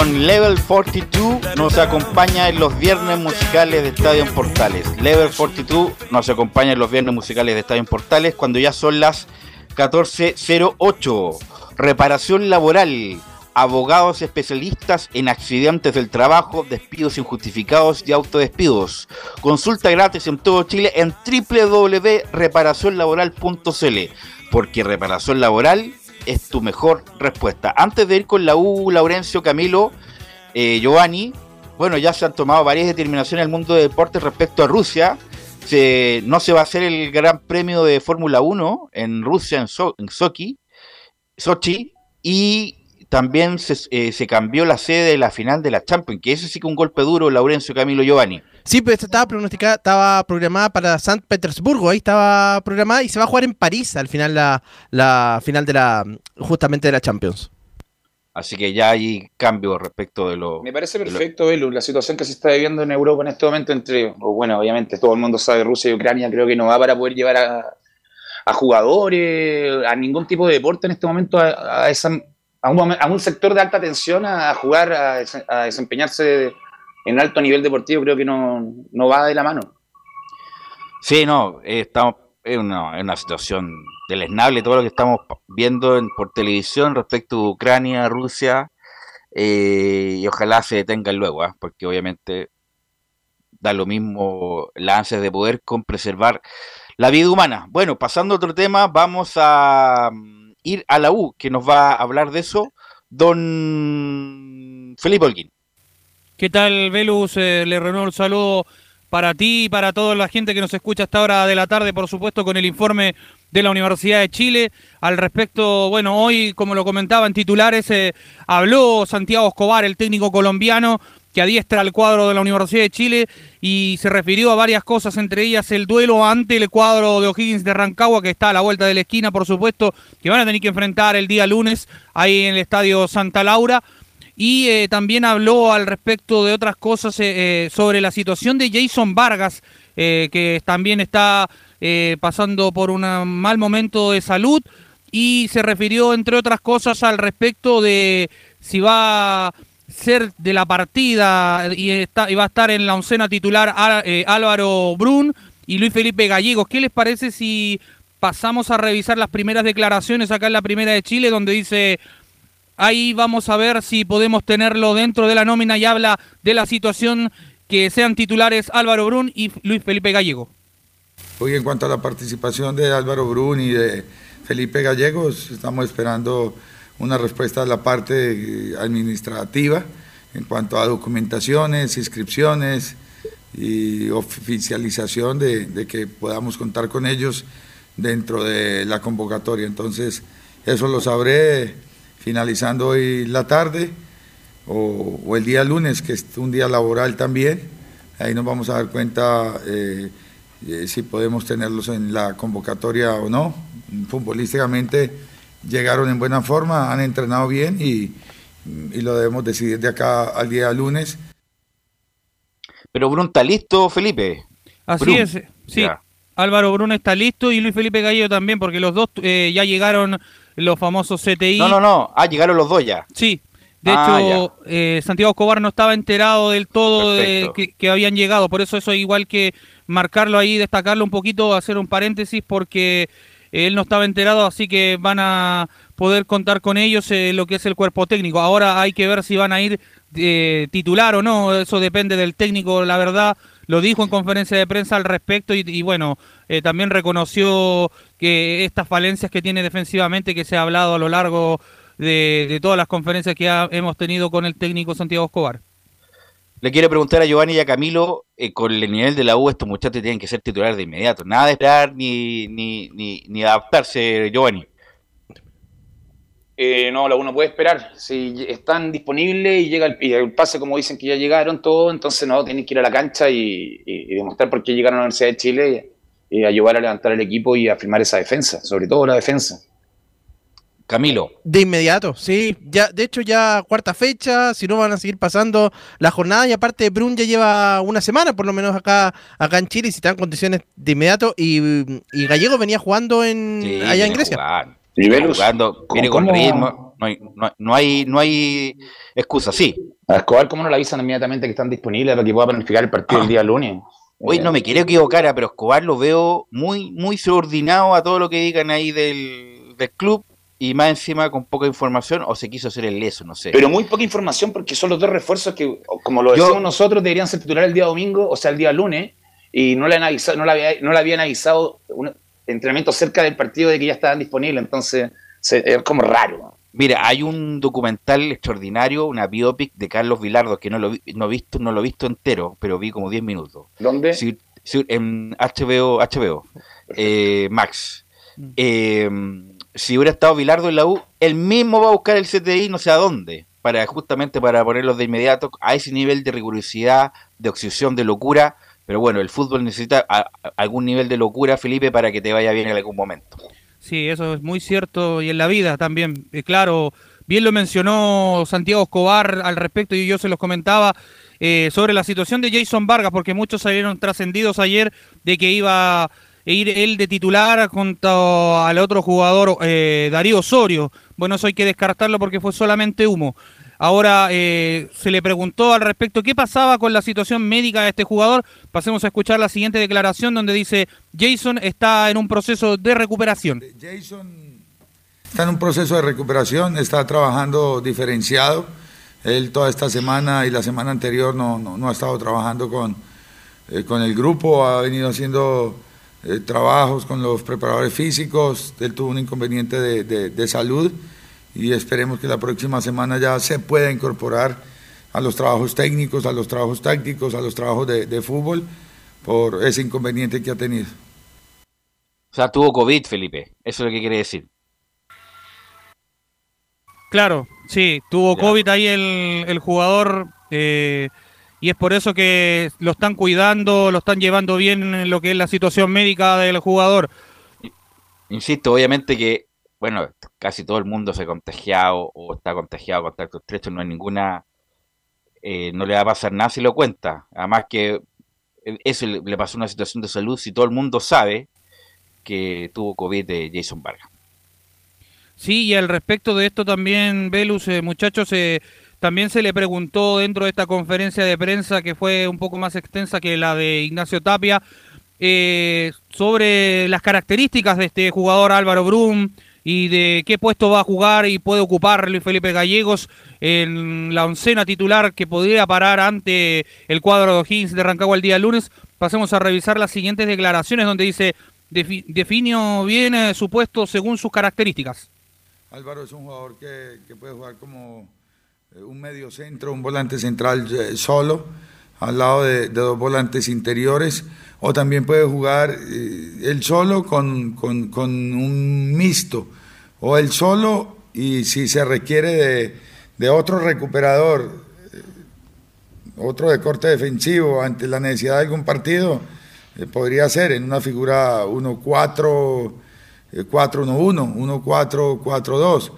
Con Level 42 nos acompaña en los viernes musicales de Estadio Portales. Level 42 nos acompaña en los viernes musicales de Estadio Portales cuando ya son las 14.08. Reparación laboral. Abogados especialistas en accidentes del trabajo, despidos injustificados y autodespidos. Consulta gratis en todo Chile en www.reparacionlaboral.cl. Porque reparación laboral es tu mejor respuesta. Antes de ir con la U, Laurencio, Camilo, eh, Giovanni, bueno, ya se han tomado varias determinaciones en el mundo de deportes respecto a Rusia. no se va a hacer el Gran Premio de Fórmula 1 en Rusia, en, Sochi, Sochi, y también se, eh, se, cambió la sede de la final de la Champions, que ese sí que un golpe duro, Laurencio, Camilo, Giovanni. Sí, pero estaba pronosticada, estaba programada para San Petersburgo, ahí estaba programada y se va a jugar en París al final la, la final de la justamente de la Champions. Así que ya hay cambio respecto de lo. Me parece perfecto, Elu, la situación que se está viviendo en Europa en este momento entre, bueno, obviamente todo el mundo sabe Rusia y Ucrania, creo que no va para poder llevar a, jugadores, a ningún tipo de deporte en este momento a, a, esa, a, un, a un sector de alta tensión a jugar, a, desempeñarse en alto nivel deportivo creo que no, no va de la mano. Sí, no, estamos en una, una, situación deleznable todo lo que estamos viendo por televisión respecto a Ucrania, Rusia, eh, y ojalá se detengan luego, ¿ah? porque obviamente da lo mismo la ansia de poder con preservar la vida humana. Bueno, pasando a otro tema, vamos a mm, ir a la U, que nos va a hablar de eso, don Felipe Holguín. ¿Qué tal, Velus? Eh, le renuevo el saludo para ti y para toda la gente que nos escucha a esta hora de la tarde, por supuesto, con el informe de la Universidad de Chile. Al respecto, bueno, hoy, como lo comentaba en titulares, eh, habló Santiago Escobar, el técnico colombiano, que adiestra al cuadro de la Universidad de Chile y se refirió a varias cosas, entre ellas el duelo ante el cuadro de O'Higgins de Rancagua, que está a la vuelta de la esquina, por supuesto, que van a tener que enfrentar el día lunes ahí en el Estadio Santa Laura y eh, también habló al respecto de otras cosas eh, eh, sobre la situación de Jason Vargas, que también está pasando por un mal momento de salud y se refirió, entre otras cosas, al respecto de si va a ser de la partida y, está, y va a estar en la oncena titular Álvaro Brun y Luis Felipe Gallegos. ¿Qué les parece si pasamos a revisar las primeras declaraciones acá en la primera de Chile, donde dice Ahí vamos a ver si podemos tenerlo dentro de la nómina y habla de la situación que sean titulares Álvaro Brun y Luis Felipe Gallego. Hoy en cuanto a la participación de Álvaro Brun y de Felipe Gallegos, estamos esperando una respuesta de la parte administrativa en cuanto a documentaciones, inscripciones y oficialización de que podamos contar con ellos dentro de la convocatoria. Entonces, eso lo sabré finalizando hoy la tarde o, el día lunes, que es un día laboral también. Ahí nos vamos a dar cuenta eh, eh, si podemos tenerlos en la convocatoria o no. Futbolísticamente llegaron en buena forma, han entrenado bien y, lo debemos decidir de acá al día lunes. Pero Bruno está listo, Felipe. Así es, sí. Álvaro Bruno está listo y Luis Felipe Gallo también, porque los dos eh, ya llegaron los famosos CTI. No, no, no. Ah, llegaron los dos ya. Sí. De ah, hecho, eh, Santiago Escobar no estaba enterado del todo de que, habían llegado. Por eso eso es igual que marcarlo ahí, destacarlo un poquito, hacer un paréntesis, porque él no estaba enterado, así que van a poder contar con ellos eh, lo que es el cuerpo técnico. Ahora hay que ver si van a ir eh, titular o no, eso depende del técnico, la verdad lo dijo en conferencia de prensa al respecto y, bueno, eh, también reconoció que estas falencias que tiene defensivamente, que se ha hablado a lo largo de, todas las conferencias que hemos tenido con el técnico Santiago Escobar. Le quiero preguntar a Giovanni y a Camilo, eh, con el nivel de la U, estos muchachos tienen que ser titulares de inmediato. Nada de esperar ni, ni, ni, ni adaptarse, Giovanni. Eh, no, la uno puede esperar. Si están disponibles y llega el, pase, como dicen que ya llegaron todos, entonces no, tienen que ir a la cancha y, demostrar por qué llegaron a la Universidad de Chile y, ayudar a levantar el equipo y a firmar esa defensa, sobre todo la defensa. Camilo. De inmediato, sí. Ya, de hecho, ya cuarta fecha, si no van a seguir pasando la jornada y aparte Brun ya lleva una semana, por lo menos acá, acá en Chile, y si están condiciones de inmediato. Y, Gallego venía jugando en allá en Grecia. Viene jugando, viene con ritmo, no hay, no, hay, no hay excusa, sí. A Escobar, ¿cómo no le avisan inmediatamente que están disponibles para que pueda planificar el partido el día lunes? Hoy no me quiero equivocar, ah, pero Escobar lo veo muy, muy subordinado a todo lo que digan ahí del, del club y más encima con poca información o se quiso hacer el leso, no sé. Pero muy poca información porque son los dos refuerzos que, como lo decimos nosotros, deberían ser titulares el día domingo, o sea, el día lunes, y no le, han avisado, no le, no le habían avisado entrenamiento cerca del partido de que ya estaban disponibles, entonces es como raro. Mira, hay un documental extraordinario, una biopic de Carlos Vilardo, que no lo, no visto, no lo he visto entero, pero vi como 10 minutos. ¿Dónde? en HBO, HBO eh, Max. Mm. Eh, si hubiera estado Vilardo en la U, él mismo va a buscar el CTI no sé a dónde, para justamente para ponerlos de inmediato a ese nivel de rigurosidad, de obsesión, de locura, pero bueno, el fútbol necesita algún nivel de locura, Felipe, para que te vaya bien en algún momento. Sí, eso es muy cierto y en la vida también. Eh, claro, bien lo mencionó Santiago Escobar al respecto y yo se los comentaba eh, sobre la situación de Jason Vargas, porque muchos salieron trascendidos ayer de que iba a ir él de titular junto al otro jugador, eh, Darío Osorio. Bueno, eso hay que descartarlo porque fue solamente humo. Ahora eh, se le preguntó al respecto qué pasaba con la situación médica de este jugador. Pasemos a escuchar la siguiente declaración donde dice Jason está en un proceso de recuperación. Jason está en un proceso de recuperación, está trabajando diferenciado. Él toda esta semana y la semana anterior no, no, ha estado trabajando con, eh, con el grupo, ha venido haciendo eh, trabajos con los preparadores físicos. Él tuvo un inconveniente de, de salud y esperemos que la próxima semana ya se pueda incorporar a los trabajos técnicos, a los trabajos tácticos, a los trabajos de, fútbol por ese inconveniente que ha tenido. O sea, tuvo COVID, Felipe. Eso es lo que quiere decir. Claro, sí, tuvo COVID ahí el, el jugador eh, y es por eso que lo están cuidando, lo están llevando bien en lo que es la situación médica del jugador. Insisto, obviamente que bueno, casi todo el mundo se ha contagiado o está contagiado contacto estrecho, no hay ninguna, eh, no le va a pasar nada si lo cuenta. Además que eh, eso le pasó una situación de salud si todo el mundo sabe que tuvo COVID de Jason Vargas. Sí, y al respecto de esto también, Velus, eh, muchachos, también se le preguntó dentro de esta conferencia de prensa que fue un poco más extensa que la de Ignacio Tapia, sobre las características de este jugador Álvaro Brum, y de qué puesto va a jugar y puede ocupar Luis Felipe Gallegos en la oncena titular que podría parar ante el cuadro de O'Higgins de Rancagua el día lunes. Pasemos a revisar las siguientes declaraciones donde dice definió bien eh, su puesto según sus características. Álvaro es un jugador que, puede jugar como eh, un medio centro, un volante central eh, solo, al lado de, dos volantes interiores, o también puede jugar él solo con, con, con un mixto o el solo y si se requiere de, otro recuperador, eh, otro de corte defensivo ante la necesidad de algún partido, eh, podría ser en una figura 1-4, 4-1-1, 1-4-4-2.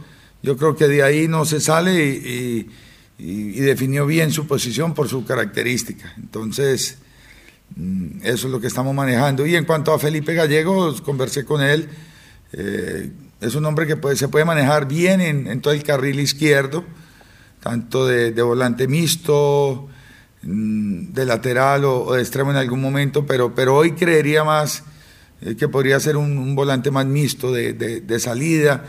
Yo creo que de ahí no se sale y, definió bien su posición por su característica. Entonces, eso es lo que estamos manejando. Y en cuanto a Felipe Gallegos, conversé con él. Eh, es un hombre que se puede manejar bien en, todo el carril izquierdo, tanto de, volante mixto, mm, de lateral o, de extremo en algún momento, pero, pero hoy creería más eh, que podría ser un, volante más mixto de, salida.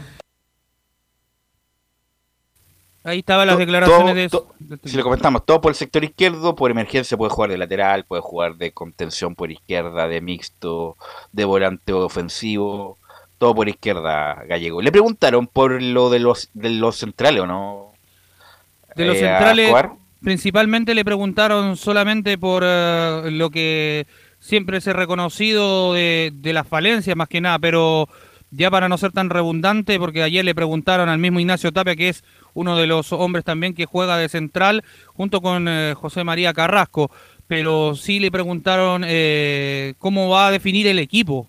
Ahí estaban las declaraciones de eso. Si le comentamos, todo por el sector izquierdo, por emergencia puede jugar de lateral, puede jugar de contención por izquierda, de mixto, de volante ofensivo todo por izquierda gallego. Le preguntaron por lo de los, de los centrales, ¿o no? De los eh, centrales, principalmente le preguntaron solamente por eh, lo que siempre se ha reconocido de, de las falencias, más que nada, pero ya para no ser tan redundante, porque ayer le preguntaron al mismo Ignacio Tapia, que es uno de los hombres también que juega de central, junto con eh, José María Carrasco, pero sí le preguntaron cómo va a definir el equipo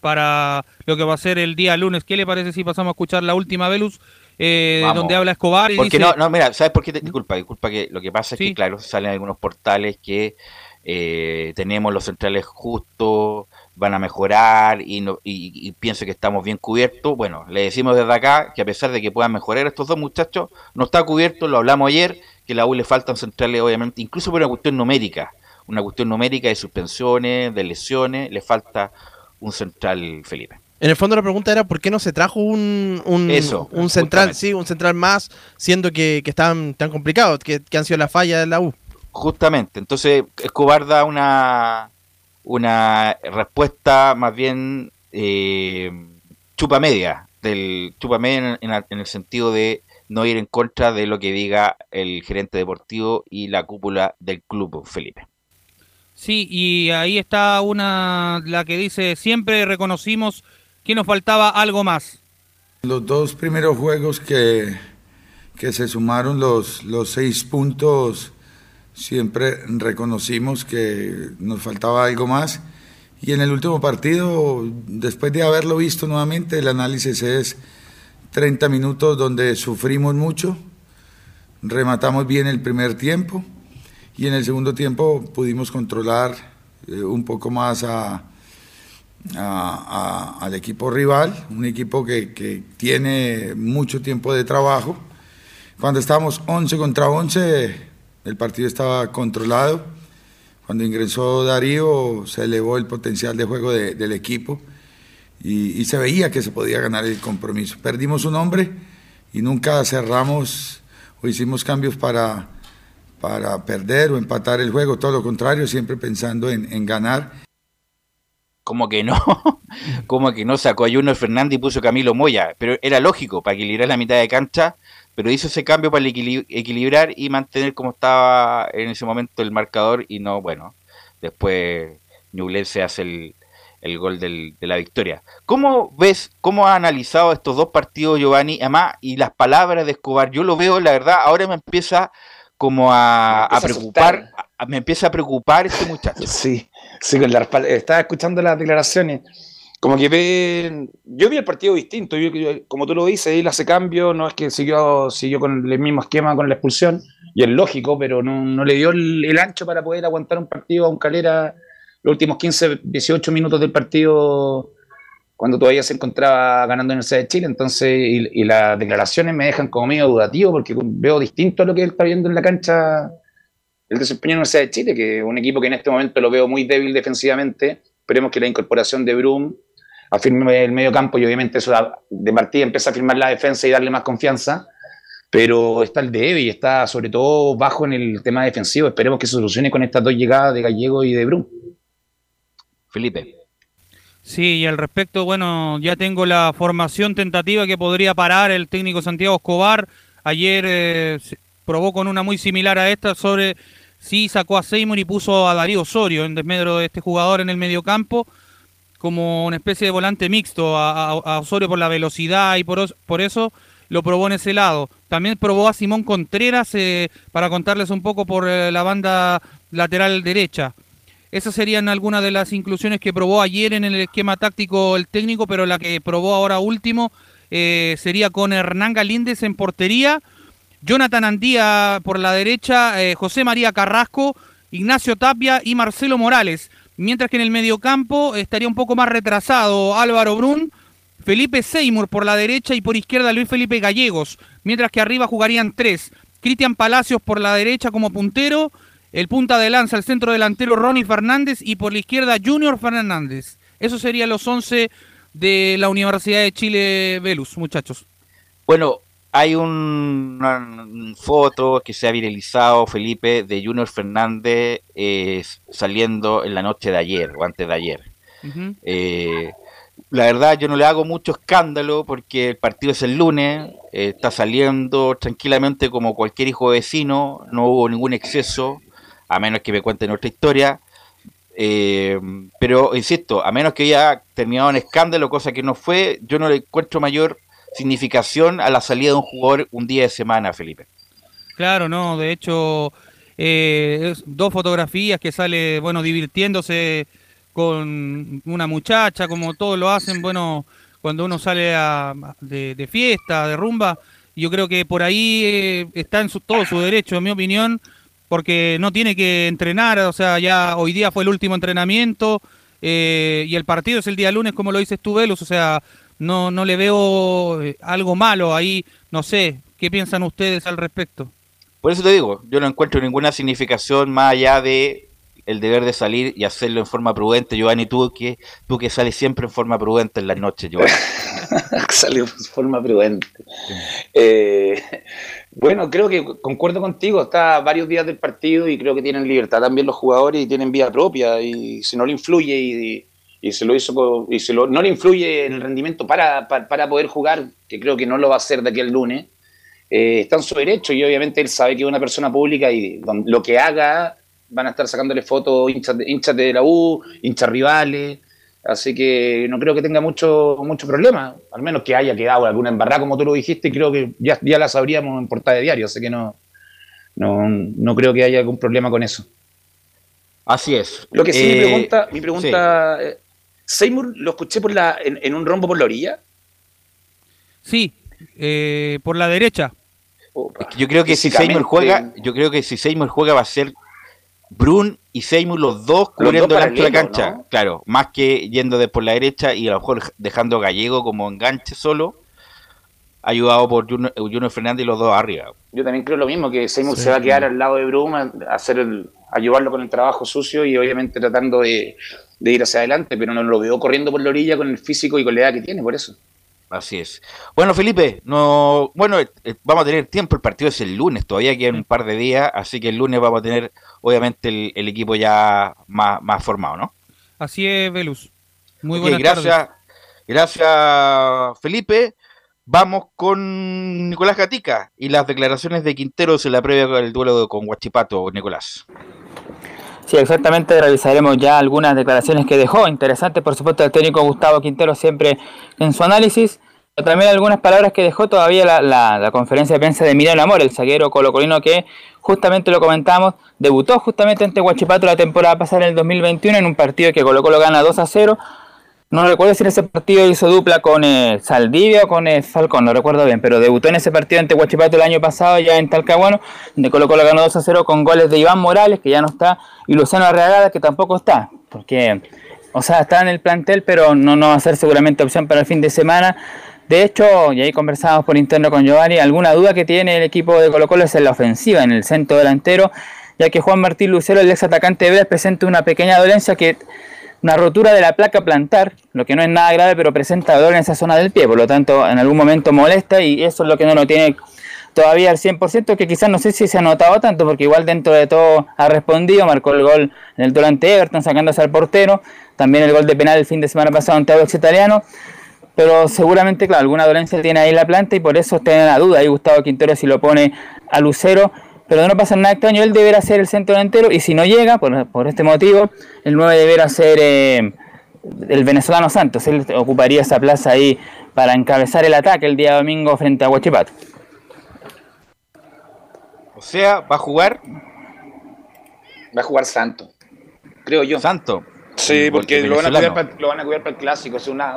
para lo que va a ser el día lunes. ¿Qué le parece si pasamos a escuchar la última Velus? Eh, donde habla Escobar y Porque no, no, mira, ¿sabes por qué? disculpa, disculpa que lo que pasa es que, claro, salen algunos portales que eh, tenemos los centrales justos, van a mejorar y, no, y, pienso que estamos bien cubiertos. Bueno, le decimos desde acá que a pesar de que puedan mejorar estos dos muchachos, no está cubierto, lo hablamos ayer, que a la U le faltan centrales, obviamente, incluso por una cuestión numérica, una cuestión numérica de suspensiones, de lesiones, le falta un central, Felipe. En el fondo la pregunta era por qué no se trajo un, un, un central, sí, un central más, siendo que, que están tan complicados, que, han sido la falla de la U. Justamente, entonces Escobar da una, una respuesta más bien eh, chupa media, del chupa media en, en, el sentido de no ir en contra de lo que diga el gerente deportivo y la cúpula del club, Felipe. Sí, y ahí está una, la que dice, siempre reconocimos que nos faltaba algo más. Los dos primeros juegos que, que se sumaron los, los seis puntos, siempre reconocimos que nos faltaba algo más. Y en el último partido, después de haberlo visto nuevamente, el análisis es 30 minutos donde sufrimos mucho, rematamos bien el primer tiempo y en el segundo tiempo pudimos controlar eh, un poco más a, al equipo rival, un equipo que, que, tiene mucho tiempo de trabajo, Cuando estábamos 11 contra 11, el partido estaba controlado. Cuando ingresó Darío, se elevó el potencial de juego del equipo y, se veía que se podía ganar el compromiso. Perdimos un hombre y nunca cerramos o hicimos cambios para, para perder o empatar el juego, todo lo contrario, siempre pensando en, ganar. Como que no, como que no sacó a Fernández y puso Camilo Moya, pero era lógico para equilibrar la mitad de cancha, pero hizo ese cambio para equilibrar y mantener como estaba en ese momento el marcador y no, bueno, después se hace el, el gol del, de la victoria. ¿Cómo ves, cómo ha analizado estos dos partidos Giovanni? Además, y las palabras de Escobar, yo lo veo, la verdad, ahora me empieza como a, preocupar, me empieza a preocupar este muchacho. Sí, sí, con la, estaba escuchando las declaraciones. Como que ve, yo vi el partido distinto, como tú lo dices, él hace cambio, no es que siguió, siguió con el mismo esquema con la expulsión, y es lógico, pero no, le dio el, ancho para poder aguantar un partido a un calera los últimos 15, 18 minutos del partido cuando todavía se encontraba ganando en el C de Chile. Entonces, y, las declaraciones me dejan como medio dudativo porque veo distinto a lo que él está viendo en la cancha el desempeño en el C de Chile, que es un equipo que en este momento lo veo muy débil defensivamente. Esperemos que la incorporación de Brum afirme el medio campo y obviamente eso de partida empieza a firmar la defensa y darle más confianza. Pero está el débil y está sobre todo bajo en el tema defensivo. Esperemos que se solucione con estas dos llegadas de Gallego y de Brum. Felipe. Sí, y al respecto, bueno, ya tengo la formación tentativa que podría parar el técnico Santiago Escobar. Ayer eh, probó con una muy similar a esta sobre si sacó a Seymour y puso a Darío Osorio en desmedro de este jugador en el mediocampo como una especie de volante mixto a, Osorio por la velocidad y por, por eso lo probó en ese lado. También probó a Simón Contreras eh, para contarles un poco por eh, la banda lateral derecha. Esas serían algunas de las inclusiones que probó ayer en el esquema táctico el técnico, pero la que probó ahora último eh, sería con Hernán Galíndez en portería, Jonathan Andía por la derecha, José María Carrasco, Ignacio Tapia y Marcelo Morales. Mientras que en el mediocampo estaría un poco más retrasado Álvaro Brun, Felipe Seymour por la derecha y por izquierda Luis Felipe Gallegos. Mientras que arriba jugarían tres. Cristian Palacios por la derecha como puntero, el punta de lanza, el centro delantero Ronnie Fernández y por la izquierda Junior Fernández. Esos serían los 11 de la Universidad de Chile Velus, muchachos. Bueno, hay una, foto que se ha viralizado, Felipe, de Junior Fernández eh, saliendo en la noche de ayer o antes de ayer. Eh, la verdad, yo no le hago mucho escándalo porque el partido es el lunes, eh, está saliendo tranquilamente como cualquier hijo vecino, no hubo ningún exceso a menos que me cuenten otra historia. Pero insisto, a menos que haya terminado en escándalo, cosa que no fue, yo no le encuentro mayor significación a la salida de un jugador un día de semana, Felipe. Claro, no, de hecho, eh, dos fotografías que sale, bueno, divirtiéndose con una muchacha, como todos lo hacen, bueno, cuando uno sale de, fiesta, de rumba, yo creo que por ahí eh, está en todo su derecho, en mi opinión, porque no tiene que entrenar, o sea, ya hoy día fue el último entrenamiento eh, y el partido es el día lunes, como lo dices tú, Velus, o sea, no, no le veo eh, algo malo ahí, no sé, ¿qué piensan ustedes al respecto? Por eso te digo, yo no encuentro ninguna significación más allá de el deber de salir y hacerlo en forma prudente, Giovanni, tú que, tú que sales siempre en forma prudente en las noches, Giovanni. Salió en forma prudente. Eh, bueno, creo que concuerdo contigo, está varios días del partido y creo que tienen libertad también los jugadores y tienen vida propia y si no le influye y, y se lo hizo y se lo, no le influye en el rendimiento para, para, poder jugar, que creo que no lo va a hacer de aquí al lunes, eh, está en su derecho y obviamente él sabe que es una persona pública y lo que haga van a estar sacándole fotos hinchas de, hinchas de la U, hinchas rivales, Así que no creo que tenga mucho, mucho problema, al menos que haya quedado alguna embarrada, como tú lo dijiste, creo que ya, ya la sabríamos en portada de diario, así que no, no, creo que haya algún problema con eso. Así es. Lo que sí, mi eh, pregunta, mi pregunta eh, Seymour, ¿lo escuché por la, en, un rombo por la orilla? Sí, eh, por la derecha. yo creo que si Seymour juega, yo creo que si Seymour juega va a ser Brun y Seymour los dos cubriendo la cancha, claro, más que yendo de por la derecha y a lo mejor dejando Gallego como enganche solo. ayudado por Junior, Fernández y los dos arriba. Yo también creo lo mismo, que Seymour se va a quedar al lado de Bruma, hacer el, ayudarlo con el trabajo sucio y obviamente tratando de, ir hacia adelante, pero no lo veo corriendo por la orilla con el físico y con la edad que tiene, por eso. Así es. Bueno, Felipe, no, bueno, eh, eh, vamos a tener tiempo, el partido es el lunes, todavía quedan un par de días, así que el lunes vamos a tener, obviamente, el, equipo ya más, más formado, ¿no? Así es, Velus. Muy buenas gracias, Gracias, Felipe. Vamos con Nicolás Gatica y las declaraciones de Quinteros en la previa del duelo con Huachipato, Nicolás. Sí, exactamente, revisaremos ya algunas declaraciones que dejó. Interesante, por supuesto, el técnico Gustavo Quintero siempre en su análisis. Pero también algunas palabras que dejó todavía la, la, conferencia de prensa de Miguel Amor, el zaguero colocolino que justamente lo comentamos, debutó justamente ante Huachipato la temporada pasada en el 2021 en un partido que Colo Colo gana 2 a 0 no recuerdo si en ese partido hizo dupla con eh, Saldivia o con eh, Falcón, no recuerdo bien, pero debutó en ese partido ante Huachipato el año pasado ya en Talcahuano, donde colocó la ganó 2 a 0 con goles de Iván Morales, que ya no está, y Luciano Arreagada, que tampoco está, porque, o sea, está en el plantel, pero no, no va a ser seguramente opción para el fin de semana. De hecho, y ahí conversamos por interno con Giovanni, alguna duda que tiene el equipo de Colo Colo es en la ofensiva, en el centro delantero, ya que Juan Martín Lucero, el ex atacante de Vélez, presenta una pequeña dolencia que una rotura de la placa plantar, lo que no es nada grave, pero presenta dolor en esa zona del pie, por lo tanto en algún momento molesta y eso es lo que no lo tiene todavía al 100%, que quizás no sé si se ha notado tanto, porque igual dentro de todo ha respondido, marcó el gol en el durante Everton sacándose al portero, también el gol de penal el fin de semana pasado ante Audax Italiano, pero seguramente, claro, alguna dolencia tiene ahí la planta y por eso tiene la duda. Ahí Gustavo Quintero si lo pone a Lucero pero no pasa nada extraño, él deberá ser el centro delantero y si no llega, por, este motivo, el 9 deberá ser eh, el venezolano Santos, él ocuparía esa plaza ahí para encabezar el ataque el día domingo frente a Huachipato. O sea, va a jugar. Va a jugar Santos, creo yo. Santo. Sí, porque lo van, a cuidar para, lo van, a cuidar para, el clásico. Es una,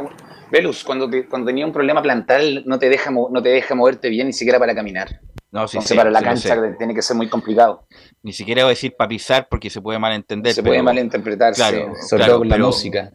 Velus, cuando, cuando tenía un problema plantal, no te, deja, no te deja moverte bien ni siquiera para caminar. No, sí, para la cancha tiene que ser muy complicado. Ni siquiera voy a decir para pisar porque se puede malentender. Se puede malinterpretar, claro, sobre todo por la música.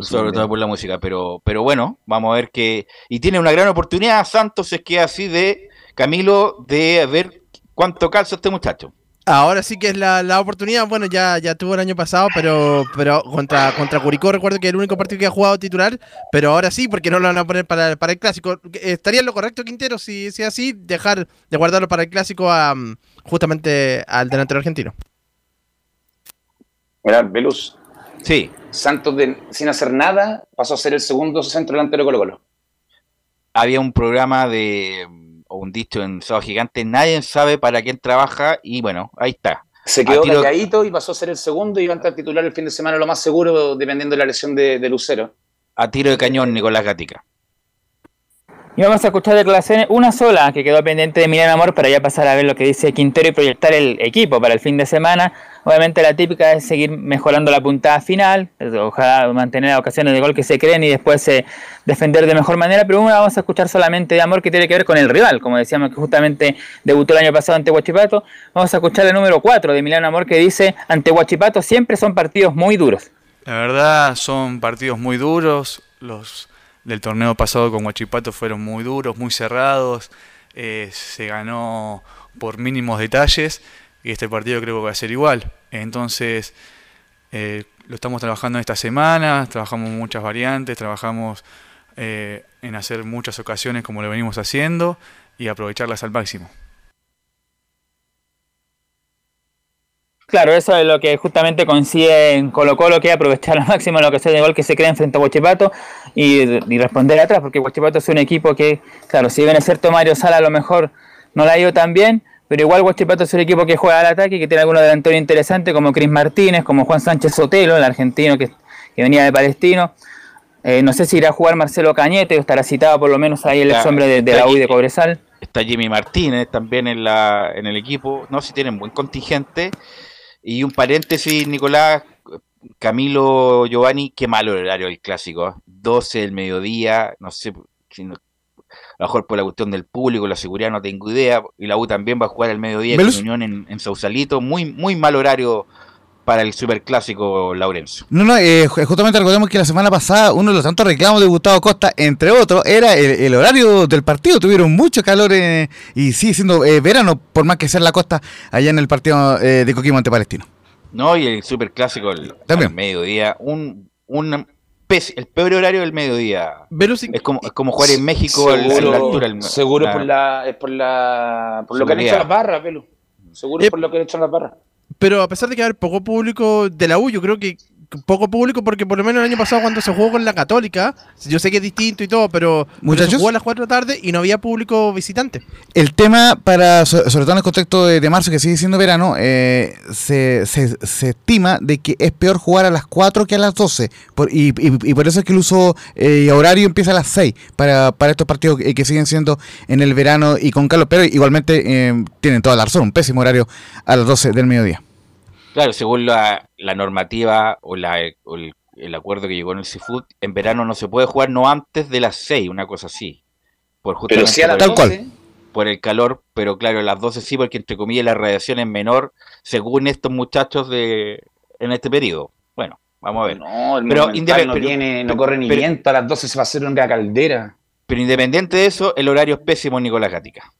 Sobre todo por la música, pero, pero bueno, vamos a ver que... Y tiene una gran oportunidad, Santos es que así de Camilo, de ver cuánto calza este muchacho. Ahora sí que es la, la, oportunidad. Bueno, ya, ya tuvo el año pasado, pero, pero contra, contra Curicó recuerdo que es el único partido que ha jugado titular. Pero ahora sí, porque no lo van a poner para, para el clásico. ¿Estaría lo correcto, Quintero, si es así, dejar de guardarlo para el clásico a, justamente al delantero argentino? Mira, Veluz. Sí. Santos, sin hacer nada, pasó a ser el segundo centro delantero de Colo Colo. Había un programa de un dicho en Sábado Gigante, nadie sabe para quién trabaja y bueno, ahí está. Se quedó calladito y pasó a ser el segundo y va a entrar titular el fin de semana lo más seguro, dependiendo de la lesión de, de Lucero. A tiro de cañón, Nicolás Gatica. Y vamos a escuchar declaraciones, una sola que quedó pendiente de Miran Amor para ya pasar a ver lo que dice Quintero y proyectar el equipo para el fin de semana. Obviamente la típica es seguir mejorando la puntada final, ojalá mantener las ocasiones de gol que se creen y después eh, defender de mejor manera, pero una vamos a escuchar solamente de Amor que tiene que ver con el rival, como decíamos que justamente debutó el año pasado ante Huachipato. Vamos a escuchar el número 4 de Milano Amor que dice, ante Huachipato siempre son partidos muy duros. La verdad son partidos muy duros, los del torneo pasado con Huachipato fueron muy duros, muy cerrados, eh, se ganó por mínimos detalles y este partido creo que va a ser igual. Entonces, eh, lo estamos trabajando esta semana, trabajamos muchas variantes, trabajamos eh, en hacer muchas ocasiones como lo venimos haciendo y aprovecharlas al máximo. Claro, eso es lo que justamente consigue en Colo Colo, que aprovechar al máximo la ocasión de gol que se crea frente a Huachipato y, responder atrás, porque Huachipato es un equipo que, claro, si bien es cierto Mario Sala a lo mejor no la ha ido tan bien, pero igual Huachipato es un equipo que juega al ataque y que tiene algunos delanteros interesantes como Cris Martínez, como Juan Sánchez Sotelo, el argentino que, venía de Palestino. Eh, no sé si irá a jugar Marcelo Cañete o estará citado por lo menos ahí el ex hombre de, la UI de Cobresal. Está Jimmy Martínez también en, la, en el equipo. No, si tienen buen contingente. Y un paréntesis, Nicolás, Camilo Giovanni, qué malo el horario del clásico. 12 ¿eh? del mediodía, no sé, a lo mejor por la cuestión del público, la seguridad, no tengo idea. Y la U también va a jugar el mediodía en Unión en, Sausalito. Muy, muy mal horario para el superclásico Laurencio. No, no, eh, justamente recordemos que la semana pasada uno de los tantos reclamos de Gustavo Costa, entre otros, era el, horario del partido. Tuvieron mucho calor eh, y sigue siendo eh, verano, por más que sea la costa, allá en el partido de Coquimbo ante Palestino. No, y el superclásico al mediodía, un, un el peor horario del mediodía. es, como, es como jugar en México seguro, la altura. seguro por la, es por la por lo que han hecho las barras, Velu. Seguro es por lo que han hecho las barras. Pero a pesar de que hay poco público de la U, yo creo que poco público porque por lo menos el año pasado cuando se jugó con la Católica, yo sé que es distinto y todo, pero, ¿Muchachos? se jugó a las 4 de la tarde y no había público visitante. El tema para, sobre todo en el contexto de, marzo que sigue siendo verano, eh, se, se, estima de que es peor jugar a las 4 que a las 12 y, y, por eso es que el uso eh, horario empieza a las 6 para, para estos partidos que, siguen siendo en el verano y con Carlos, pero igualmente eh, tienen toda la razón, un pésimo horario a las 12 del mediodía. Claro, según la, normativa o, la, el, acuerdo que llegó en el Seafood, en verano no se puede jugar no antes de las 6, una cosa así. Por pero a las tal cual. Por el calor, pero claro, a las 12 sí, porque entre comillas la radiación es menor, según estos muchachos de en este periodo. Bueno, vamos a ver. No, el pero no, viene, no corre ni viento, a las 12 se va a hacer una caldera. Pero independiente de eso, el horario es pésimo, Nicolás Gatica.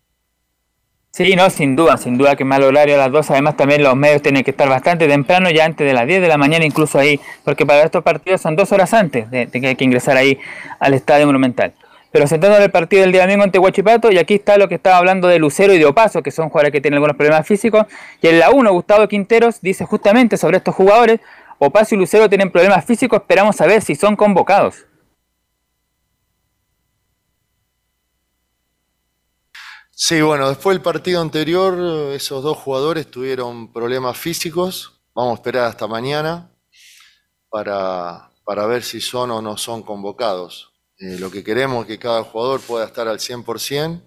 Sí, no, sin duda, sin duda que mal horario a las 2. Además, también los medios tienen que estar bastante temprano, ya antes de las 10 de la mañana, incluso ahí, porque para estos partidos son dos horas antes de, que hay que ingresar ahí al Estadio Monumental. Pero sentando en el partido del día domingo ante Huachipato, y aquí está lo que estaba hablando de Lucero y de Opaso, que son jugadores que tienen algunos problemas físicos. Y en la 1, Gustavo Quinteros dice justamente sobre estos jugadores: Opaso y Lucero tienen problemas físicos, esperamos saber si son convocados. Sí, bueno, después del partido anterior, esos dos jugadores tuvieron problemas físicos. Vamos a esperar hasta mañana para, para ver si son o no son convocados. Eh, lo que queremos es que cada jugador pueda estar al 100%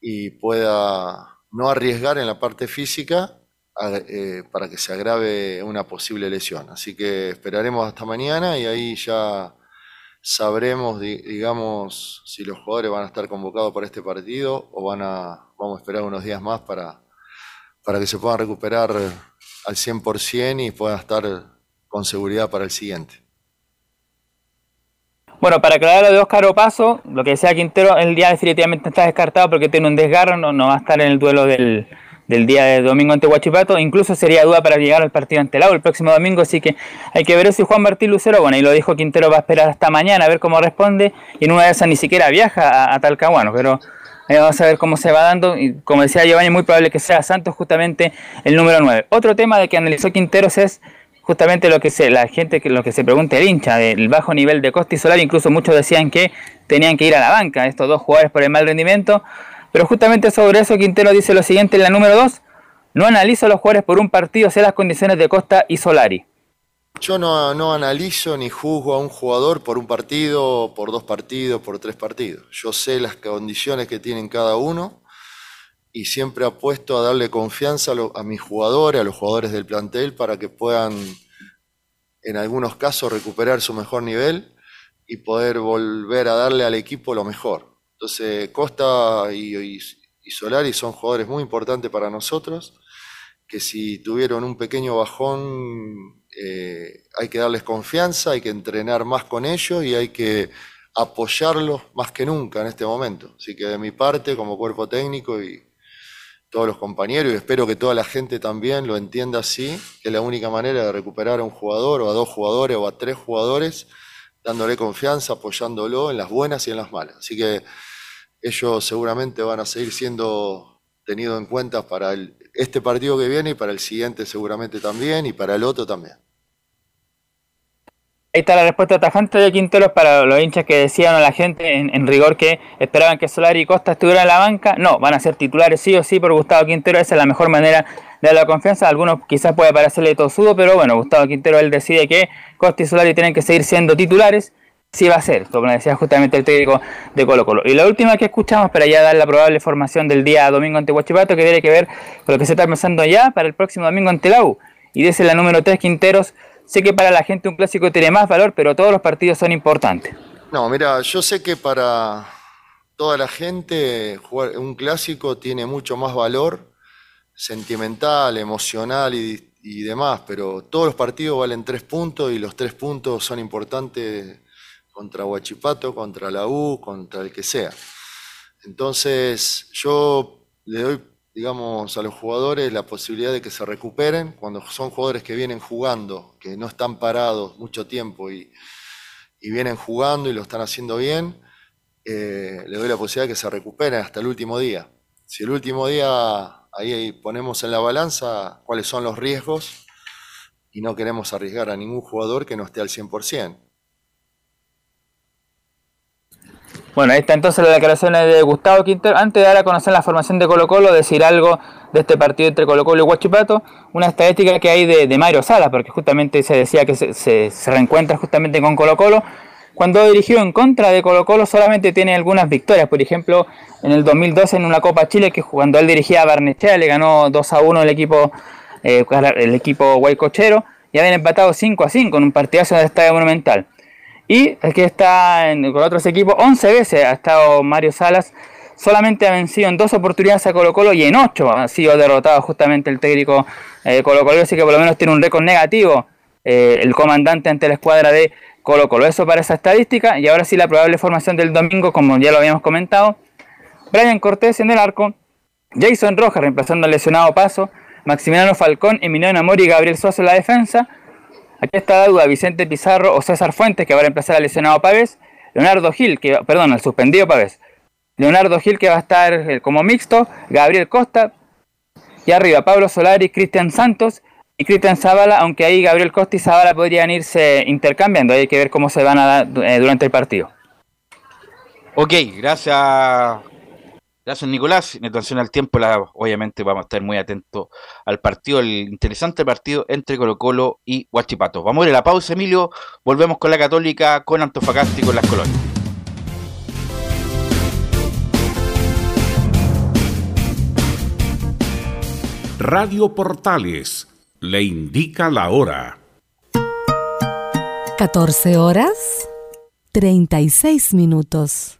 y pueda no arriesgar en la parte física eh, para que se agrave una posible lesión. Así que esperaremos hasta mañana y ahí ya sabremos, digamos, si los jugadores van a estar convocados para este partido o van a, vamos a esperar unos días más para, para que se puedan recuperar al 100% y puedan estar con seguridad para el siguiente. Bueno, para aclarar lo de Óscar Opaso, lo que decía Quintero, el día definitivamente está descartado porque tiene un desgarro, no, no va a estar en el duelo del, del día de domingo ante Huachipato. Incluso sería duda para llegar al partido ante Lau el próximo domingo. Así que hay que ver si Juan Martín Lucero, bueno, y lo dijo Quintero, va a esperar hasta mañana a ver cómo responde. Y en una de esas ni siquiera viaja a, Talcahuano, pero vamos a ver cómo se va dando. Y como decía Giovanni, muy probable que sea Santos justamente el número 9. Otro tema de que analizó Quinteros es justamente lo que se, la gente, lo que se pregunta el hincha del bajo nivel de Costa y Solar. Incluso muchos decían que tenían que ir a la banca estos dos jugadores por el mal rendimiento. Pero justamente sobre eso Quintero dice lo siguiente en la número 2. No analizo a los jugadores por un partido, sé las condiciones de Costa y Solari. Yo no, no, analizo ni juzgo a un jugador por un partido, por dos partidos, por tres partidos. Yo sé las condiciones que tienen cada uno y siempre apuesto a darle confianza a, a mis jugadores, a los jugadores del plantel, para que puedan, en algunos casos, recuperar su mejor nivel y poder volver a darle al equipo lo mejor. Entonces, Costa y, Solari son jugadores muy importantes para nosotros, que si tuvieron un pequeño bajón, eh, hay que darles confianza, hay que entrenar más con ellos y hay que apoyarlos más que nunca en este momento. Así que de mi parte, como cuerpo técnico y todos los compañeros, y espero que toda la gente también lo entienda así, que la única manera de recuperar a un jugador o a dos jugadores o a tres jugadores, dándole confianza, apoyándolo en las buenas y en las malas. Así que ellos seguramente van a seguir siendo tenidos en cuenta para este partido que viene y para el siguiente seguramente también y para el otro también. Ahí está la respuesta tajante de Quinteros para los hinchas que decían a la gente en, rigor que esperaban que Solari y Costa estuvieran en la banca. No, van a ser titulares sí o sí por Gustavo Quintero. Esa es la mejor manera de dar la confianza. Algunos quizás puede parecerle tosudo, pero bueno, Gustavo Quintero él decide que Costa y Solari tienen que seguir siendo titulares sí va a ser, como decía justamente el técnico de Colo Colo. Y la última que escuchamos para ya dar la probable formación del día domingo ante Huachipato, que tiene que ver con lo que se está pensando ya para el próximo domingo ante la U. Y dice la número 3, Quinteros, sé que para la gente un clásico tiene más valor, pero todos los partidos son importantes. No, mira, yo sé que para toda la gente jugar un clásico tiene mucho más valor sentimental, emocional y, y demás, pero todos los partidos valen tres puntos y los tres puntos son importantes contra Huachipato, contra la U, contra el que sea. Entonces yo le doy, digamos, a los jugadores la posibilidad de que se recuperen cuando son jugadores que vienen jugando, que no están parados mucho tiempo y, vienen jugando y lo están haciendo bien, eh, le doy la posibilidad de que se recuperen hasta el último día. Si el último día ahí ponemos en la balanza cuáles son los riesgos y no queremos arriesgar a ningún jugador que no esté al 100%. Bueno, ahí está entonces la declaración de Gustavo Quintero. Antes de dar a conocer la formación de Colo Colo, decir algo de este partido entre Colo Colo y Huachipato, una estadística que hay de, Mario Salas, porque justamente se decía que se, se, reencuentra justamente con Colo Colo. Cuando dirigió en contra de Colo Colo solamente tiene algunas victorias, por ejemplo, en el 2012 en una Copa Chile que cuando él dirigía a Barnechea le ganó 2 a 1 el equipo, eh, el equipo guaycochero y habían empatado 5 a 5 en un partidazo el Estadio Monumental. Y que está con otros equipos, 11 veces ha estado Mario Salas, solamente ha vencido en dos oportunidades a Colo Colo y en ocho ha sido derrotado justamente el técnico eh, Colo Colo, así que por lo menos tiene un récord negativo eh, el comandante ante la escuadra de Colo Colo. Eso para esa estadística. Y ahora sí la probable formación del domingo, como ya lo habíamos comentado. Brian Cortés en el arco, Jason Rojas reemplazando al lesionado Paso, Maximiliano Falcón, Emiliano Amor y Gabriel Sosa en la defensa, Aquí está la duda, Vicente Pizarro o César Fuentes, que va a reemplazar al lesionado Pávez. Leonardo Gil, que, perdón, al suspendido Pávez. Leonardo Gil, que va a estar eh, como mixto. Gabriel Costa. Y arriba, Pablo Solari, Cristian Santos y Cristian Zavala, aunque ahí Gabriel Costa y Zavala podrían irse intercambiando. Hay que ver cómo se van a dar eh, durante el partido. Ok, gracias Gracias, Nicolás. En atención al tiempo, obviamente vamos a estar muy atentos al partido, el interesante partido entre Colo Colo y Huachipato. Vamos a ir a la pausa, Emilio. Volvemos con la Católica, con Antofagasta y con las colonias. Radio Portales le indica la hora. 14 horas 36 minutos.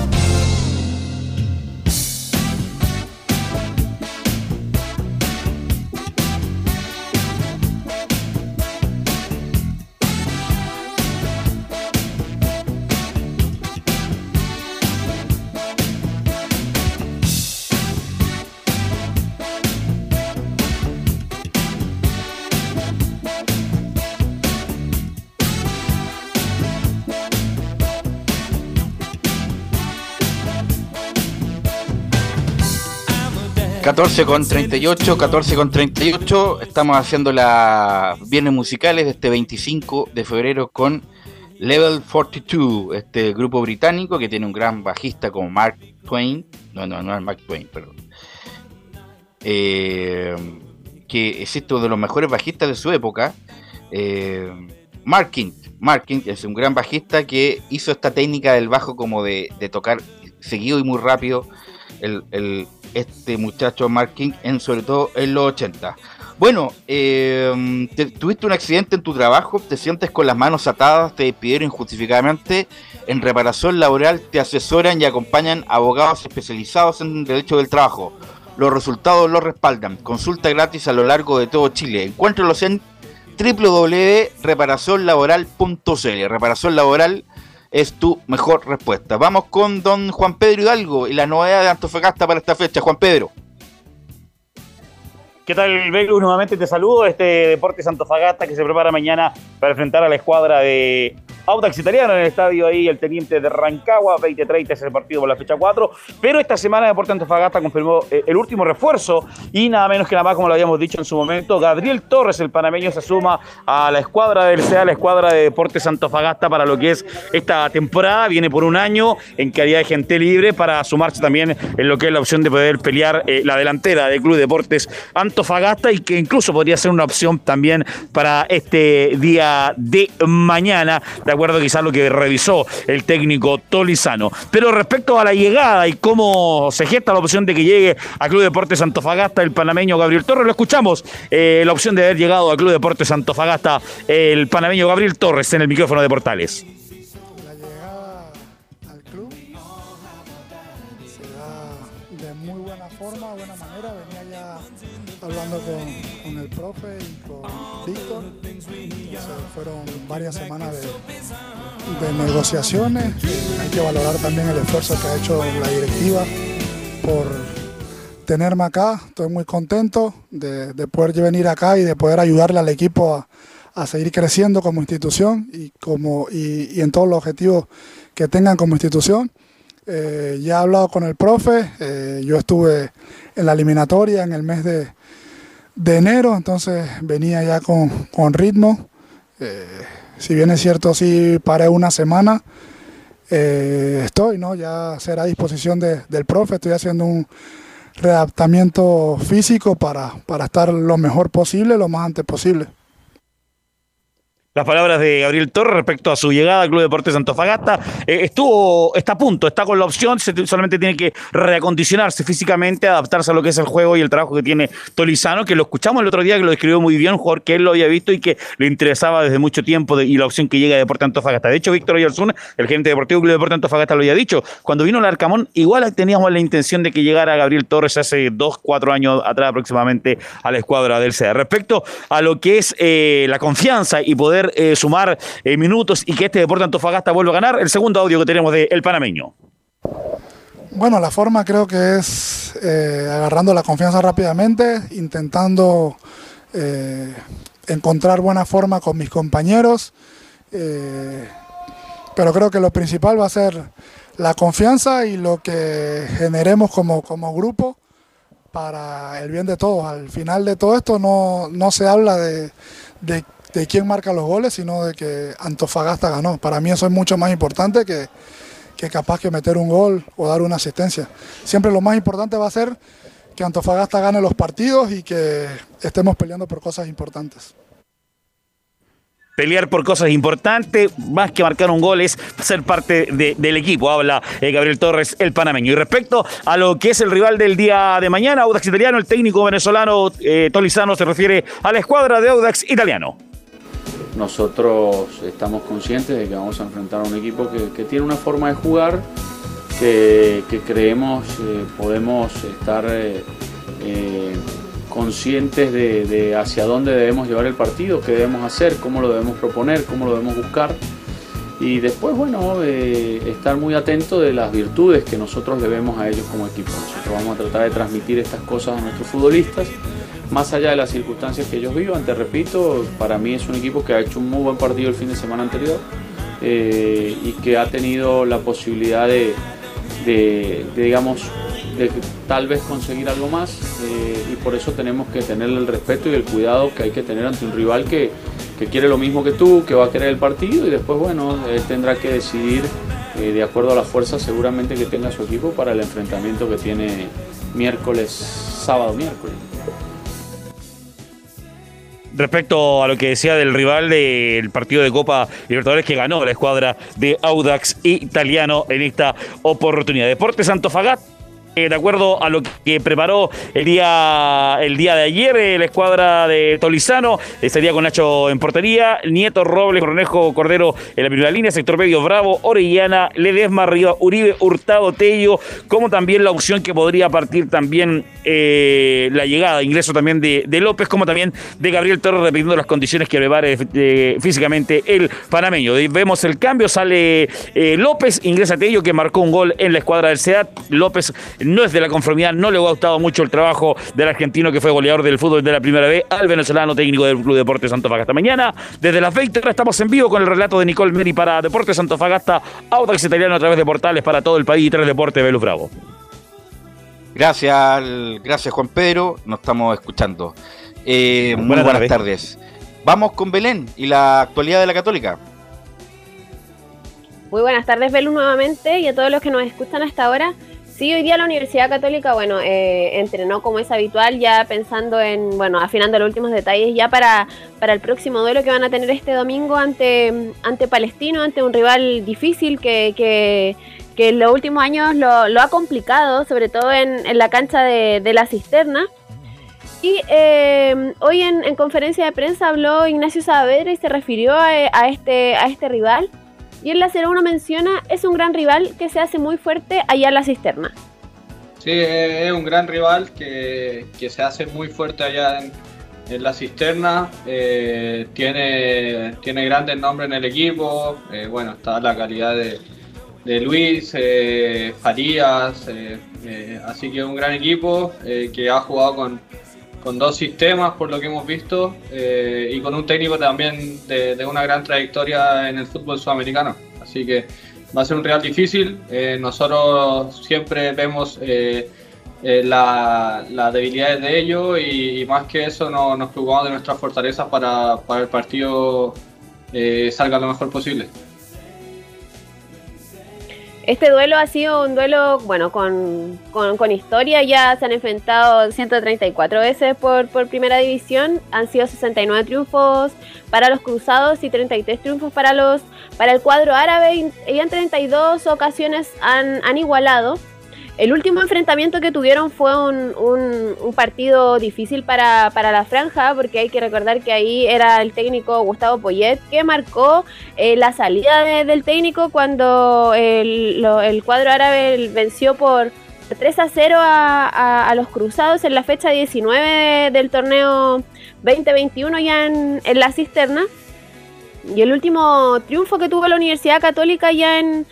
14 con 38, 14 con 38. Estamos haciendo las viernes musicales de este 25 de febrero con Level 42, este grupo británico que tiene un gran bajista como Mark Twain. No, no, no es Mark Twain, perdón. Eh, que existe uno de los mejores bajistas de su época. Eh, Marking, Marking es un gran bajista que hizo esta técnica del bajo como de, tocar seguido y muy rápido el, este muchacho Marking, en, sobre todo en los 80. Bueno, eh, tuviste un accidente en tu trabajo, te sientes con las manos atadas, te despidieron injustificadamente. En reparación laboral te asesoran y acompañan abogados especializados en derecho del trabajo. Los resultados los respaldan. Consulta gratis a lo largo de todo Chile. Encuéntralos en www.reparacionlaboral.cl. Reparación laboral es tu mejor respuesta. Vamos con don Juan Pedro Hidalgo y la novedad de Antofagasta para esta fecha. Juan Pedro. ¿Qué tal, Belu? Nuevamente te saludo. Este Deportes Antofagasta que se prepara mañana para enfrentar a la escuadra de Audax Italiano en el estadio ahí, el teniente de Rancagua, 20-30 es el partido por la fecha 4. Pero esta semana Deportes Antofagasta confirmó eh, el último refuerzo y nada menos que nada más, como lo habíamos dicho en su momento, Gabriel Torres, el panameño, se suma a la escuadra del CEA, la escuadra de Deportes Antofagasta para lo que es esta temporada. Viene por un año en calidad de gente libre para sumarse también en lo que es la opción de poder pelear eh, la delantera del Club Deportes Antofagasta Fagasta y que incluso podría ser una opción también para este día de mañana, acuerdo quizás lo que revisó el técnico Tolizano. Pero respecto a la llegada y cómo se gesta la opción de que llegue a Club Deportes Antofagasta el panameño Gabriel Torres, lo escuchamos, eh, la opción de haber llegado a Club Deportes Antofagasta el panameño Gabriel Torres en el micrófono de Portales. Varias semanas de, negociaciones. Hay que valorar también el esfuerzo que ha hecho la directiva por tenerme acá. Estoy muy contento de, poder venir acá y de poder ayudarle al equipo a, seguir creciendo como institución y, como, y, en todos los objetivos que tengan como institución. Eh, ya he hablado con el profe, eh, yo estuve en la eliminatoria en el mes de, de enero, entonces venía ya con, ritmo. Eh, si bien es cierto, sí paré una semana, eh, estoy, ¿no? Ya será a disposición del profe, estoy haciendo un readaptamiento físico para, para estar lo mejor posible, lo más antes posible. Las palabras de Gabriel Torres respecto a su llegada al Club Deportes Antofagasta. Eh, estuvo, está a punto, está con la opción, solamente tiene que reacondicionarse físicamente, adaptarse a lo que es el juego y el trabajo que tiene Tolizano, que lo escuchamos el otro día, que lo describió muy bien, un jugador que él lo había visto y que le interesaba desde mucho tiempo y la opción que llega de Deportes Antofagasta. De hecho, Víctor Oyarzún, el gerente deportivo del Club Deportes Antofagasta, lo había dicho. Cuando vino el Arcamón, igual teníamos la intención de que llegara Gabriel Torres hace dos, cuatro años atrás aproximadamente a la escuadra del CEA. Respecto a lo que es eh, la confianza y poder eh, sumar eh, minutos y que este Deporte Antofagasta vuelva a ganar. El segundo audio que tenemos de El Panameño. Bueno, la forma creo que es eh, agarrando la confianza rápidamente, intentando encontrar buena forma con mis compañeros, pero creo que lo principal va a ser la confianza y lo que generemos como, como grupo para el bien de todos. Al final de todo esto no, no se habla de, de de quién marca los goles, sino de que Antofagasta ganó. Para mí eso es mucho más importante que, que capaz que meter un gol o dar una asistencia. Siempre lo más importante va a ser que Antofagasta gane los partidos y que estemos peleando por cosas importantes pelear por cosas importantes, más que marcar un gol es ser parte del equipo, habla eh, Gabriel Torres, el panameño. Y respecto a lo que es el rival del día de mañana, Audax Italiano, el técnico venezolano eh, Tolizano se refiere a la escuadra de Audax Italiano nosotros estamos conscientes de que vamos a enfrentar a un equipo que, tiene una forma de jugar que, creemos eh, podemos estar eh, eh, conscientes de, hacia dónde debemos llevar el partido, qué debemos hacer, cómo lo debemos proponer, cómo lo debemos buscar. Y después, bueno, estar muy atento de las virtudes que nosotros debemos a ellos como equipo. Nosotros vamos a tratar de transmitir estas cosas a nuestros futbolistas más allá de las circunstancias que ellos vivan, te repito, para mí es un equipo que ha hecho un muy buen partido el fin de semana anterior eh, y que ha tenido la posibilidad de, digamos, tal vez conseguir algo más eh, y por eso tenemos que tener el respeto y el cuidado que hay que tener ante un rival que, quiere lo mismo que tú, que va a querer el partido y después, bueno, él tendrá que decidir eh, de acuerdo a la fuerza seguramente que tenga su equipo para el enfrentamiento que tiene miércoles, sábado, miércoles. Respecto a lo que decía del rival del partido de Copa Libertadores que ganó la escuadra de Audax italiano en esta oportunidad. Deportes Antofagasta de acuerdo a lo que preparó el día, el día de ayer eh, la escuadra de Tolizano, estaría con Nacho en portería, Nieto Robles, Cornejo Cordero en la primera línea, sector medio Bravo, Orellana, Ledesma, Arriba, Uribe, Hurtado, Tello, como también la opción que podría partir también eh, la llegada, ingreso también de, López, como también de Gabriel Torres, dependiendo de las condiciones que prepare físicamente el panameño. Vemos el cambio, sale López, ingresa Tello, que marcó un gol en la escuadra del SEAT. López no es de la conformidad, no le ha gustado mucho el trabajo del argentino que fue goleador del fútbol de la primera vez, al venezolano técnico del Club Deportes Antofagasta. Mañana, desde las 20 estamos en vivo con el relato de Nicole Meri para Deportes Antofagasta, Audax Italiano a través de portales para todo el país y tres deportes, Velus Bravo. Gracias, gracias Juan Pedro, nos estamos escuchando. Eh, muy buenas, tardes. Vamos con Belén y la actualidad de la Católica. Muy buenas tardes, Belén, nuevamente y a todos los que nos escuchan hasta ahora. Sí, hoy día la Universidad Católica, bueno, eh, entrenó como es habitual, ya pensando en, bueno, afinando los últimos detalles ya para, para el próximo duelo que van a tener este domingo ante, ante Palestino, ante un rival difícil que, que, en los últimos años lo, ha complicado, sobre todo en, la cancha de, la cisterna. Y eh, hoy en, conferencia de prensa habló Ignacio Saavedra y se refirió a, este, a este rival y en la 01 menciona, es un gran rival que se hace muy fuerte allá en la cisterna. Sí, es un gran rival que, se hace muy fuerte allá en, la cisterna. Eh, tiene, tiene grandes nombres en el equipo. Eh, bueno, está la calidad de, Luis, eh, Farías. así que es un gran equipo que ha jugado con, con dos sistemas por lo que hemos visto eh, y con un técnico también de, una gran trayectoria en el fútbol sudamericano. Así que va a ser un real difícil. Eh, nosotros siempre vemos eh, las debilidades de ellos y, más que eso nos preocupamos de nuestras fortalezas para, para el partido salga lo mejor posible. Este duelo ha sido un duelo, bueno, con, con, historia. Ya se han enfrentado 134 veces por, por, primera división. Han sido 69 triunfos para los cruzados y 33 triunfos para los para el cuadro árabe. Y en 32 ocasiones han, han igualado. El último enfrentamiento que tuvieron fue un, partido difícil para, la franja, porque hay que recordar que ahí era el técnico Gustavo Poyet que marcó eh, la salida del técnico cuando el, el, cuadro árabe venció por 3 a 0 a, a, los cruzados en la fecha 19 del torneo 2021 ya en, en la cisterna. Y el último triunfo que tuvo la Universidad Católica ya en,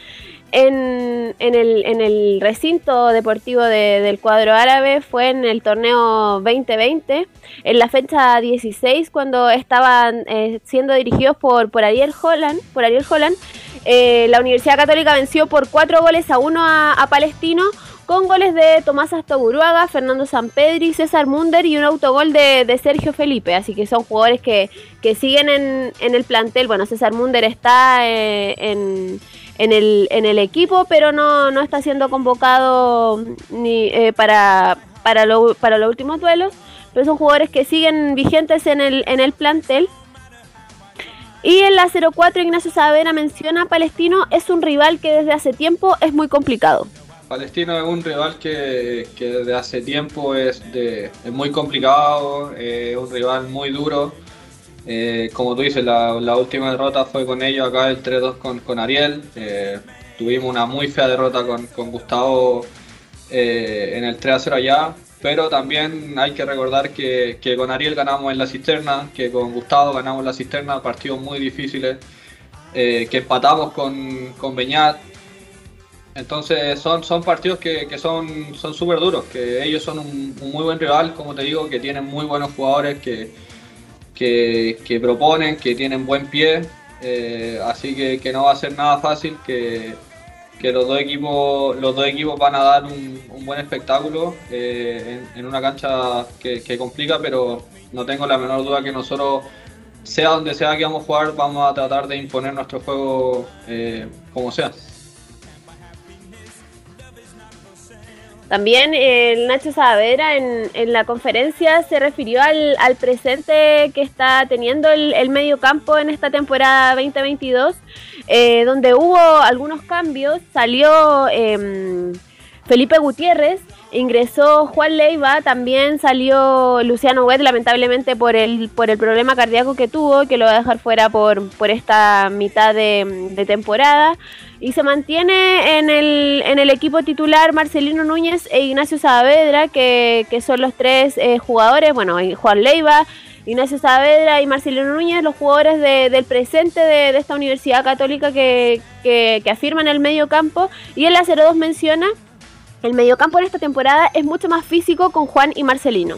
en, en, el, en el recinto deportivo del cuadro árabe fue en el torneo 2020, en la fecha 16, cuando estaban eh, siendo dirigidos por, por Ariel Holland. Por Ariel Holland eh, la Universidad Católica venció por cuatro goles a uno a, Palestino, con goles de Tomás Astoburuaga, Fernando Sampedri, César Munder y un autogol de, Sergio Felipe. Así que son jugadores que, que siguen en, el plantel. Bueno, César Munder está eh, en el, equipo, pero no, no está siendo convocado ni eh, para, para, para los últimos duelos. Pero son jugadores que siguen vigentes en el, en el plantel. Y en la 04 Ignacio Savera menciona Palestino es un rival que desde hace tiempo es muy complicado. Palestino es un rival que, que desde hace tiempo es, de, es muy complicado, es un rival muy duro. Eh, como tú dices, la, última derrota fue con ellos acá el 3-2 con, Ariel. Eh, tuvimos una muy fea derrota con, Gustavo eh, en el 3-0 allá. Pero también hay que recordar que, con Ariel ganamos en la cisterna, que con Gustavo ganamos en la cisterna, partidos muy difíciles, que empatamos con, con Beñat. Entonces son, son partidos que, son súper duros, que ellos son un, muy buen rival, como te digo, que tienen muy buenos jugadores, que, que, proponen, que tienen buen pie, eh, así que, no va a ser nada fácil, que, los, dos equipos, los dos equipos van a dar un, buen espectáculo eh, en, una cancha que, complica, pero no tengo la menor duda que nosotros, sea donde sea que vamos a jugar, vamos a tratar de imponer nuestro juego eh, como sea. También el Nacho Saavedra en, en, la conferencia se refirió al, al presente que está teniendo el, el, medio campo en esta temporada 2022, eh, donde hubo algunos cambios. Salió eh, Felipe Gutiérrez, ingresó Juan Leiva, también salió Luciano Wet, lamentablemente por el, por el problema cardíaco que tuvo, que lo va a dejar fuera por, por esta mitad de, temporada. Y se mantiene en el, en el equipo titular Marcelino Núñez e Ignacio Saavedra, que, que son los tres eh, jugadores, bueno, Juan Leiva, Ignacio Saavedra y Marcelino Núñez, los jugadores de, del presente de, esta Universidad Católica que, que, afirman el medio campo. Y el 02 menciona, el medio campo en esta temporada es mucho más físico con Juan y Marcelino.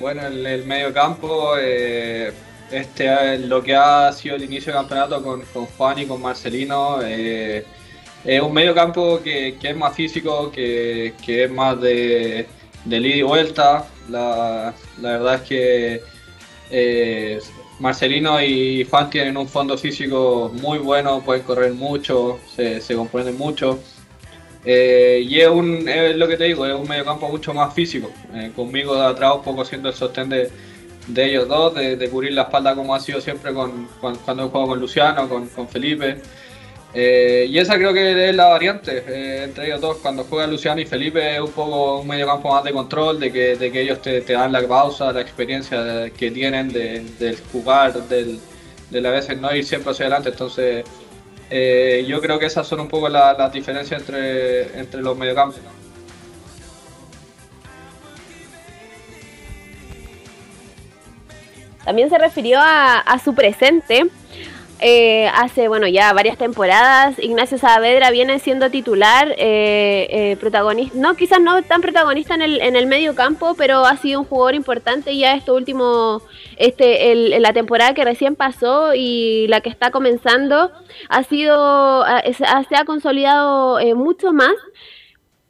Bueno, el, el medio campo... Eh este lo que ha sido el inicio del campeonato con, con Juan y con Marcelino eh, es un medio campo que, que es más físico, que, es más de, de y vuelta. La, la verdad es que eh, Marcelino y Juan tienen un fondo físico muy bueno, pueden correr mucho, se, se comprenden mucho. Eh, y es, un, es lo que te digo, es un medio campo mucho más físico. Eh, conmigo de atrás un poco siendo el sostén de, de ellos dos, de, de, cubrir la espalda como ha sido siempre con, con cuando he jugado con Luciano, con, con Felipe. Eh, y esa creo que es la variante eh, entre ellos dos. Cuando juega Luciano y Felipe es un poco un medio campo más de control, de que, de que ellos te, te dan la pausa, la experiencia que tienen de, del jugar, del, de a veces no ir siempre hacia adelante. Entonces, eh, yo creo que esas son un poco las la diferencias entre, entre los mediocampos. También se refirió a, a su presente. Eh, hace, bueno, ya varias temporadas, Ignacio Saavedra viene siendo titular, eh, eh, protagonista, no, quizás no tan protagonista en el, en el medio campo, pero ha sido un jugador importante ya esto último, este, el, la temporada que recién pasó y la que está comenzando, ha sido, se ha consolidado mucho más.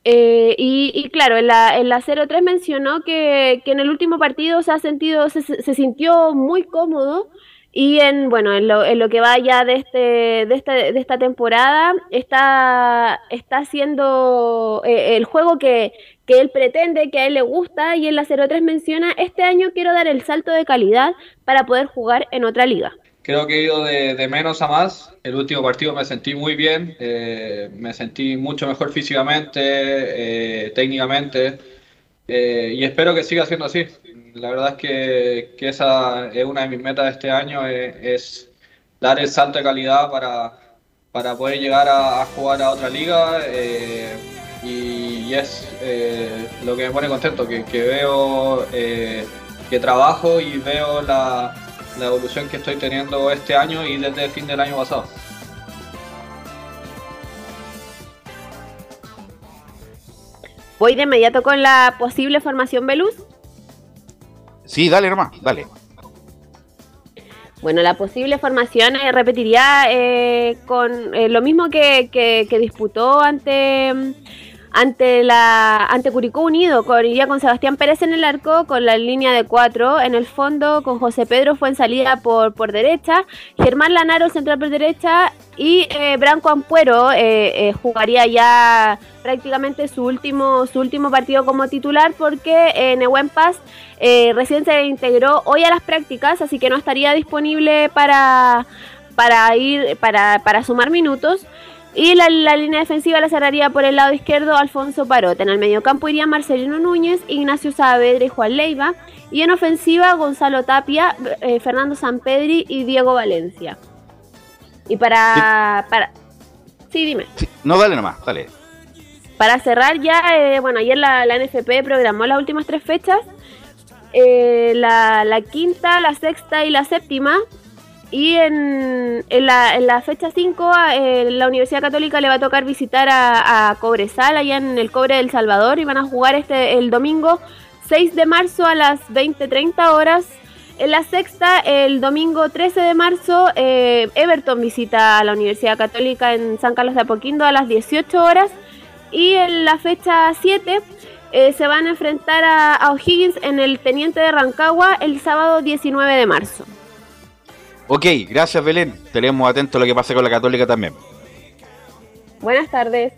Eh, y, y, claro, en la, en la 03 mencionó que, que, en el último partido se ha sentido, se, se sintió muy cómodo y en bueno, en lo, en lo que va ya de este, de esta, de esta temporada, está, está haciendo eh, el juego que, que él pretende, que a él le gusta, y en la 03 menciona, este año quiero dar el salto de calidad para poder jugar en otra liga creo que he ido de, de, menos a más. El último partido me sentí muy bien, eh, me sentí mucho mejor físicamente, eh, técnicamente, y espero que siga siendo así. La verdad es que, esa es una de mis metas de este año, es, es dar el salto de calidad para, para poder llegar a, jugar a otra liga. Y, y, es lo que me pone contento, que, que veo que trabajo y veo la la evolución que estoy teniendo este año y desde el fin del año pasado. Voy de inmediato con la posible formación Belus. Sí, dale hermano, dale. Bueno, la posible formación eh, repetiría eh, con eh, lo mismo que, que, que disputó ante ante la ante Curicó Unido, con, iría con Sebastián Pérez en el arco, con la línea de cuatro. En el fondo, con José Pedro fue en salida por, por derecha, Germán Lanaro central por derecha. Y eh, Branco Ampuero eh, eh, jugaría ya prácticamente su último su último partido como titular porque eh, Nehuen Paz recién se integró hoy a las prácticas, así que no estaría disponible para para ir para, para sumar minutos. Y la, la, línea defensiva la cerraría por el lado izquierdo Alfonso Parota. En el mediocampo iría Marcelino Núñez, Ignacio Saavedra y Juan Leiva. Y en ofensiva Gonzalo Tapia, eh, Fernando Sampedri y Diego Valencia. Y para... Sí, para... sí dime. Sí. No, dale nomás, dale. Para cerrar ya, eh, bueno, ayer la, la, NFP programó las últimas tres fechas. Eh, la, la quinta, la sexta y la séptima y en, la, fecha 5, eh, la Universidad Católica le va a tocar visitar a, a, Cobresal, allá en el Cobre del Salvador, y van a jugar este el domingo 6 de marzo a las 20.30 horas. En la sexta, el domingo 13 de marzo, eh, Everton visita a la Universidad Católica en San Carlos de Apoquindo a las 18 horas. Y en la fecha 7, eh, se van a enfrentar a, a O'Higgins en el Teniente de Rancagua el sábado 19 de marzo. Ok, gracias Belén. Tenemos atento a lo que pasa con la Católica también. Buenas tardes.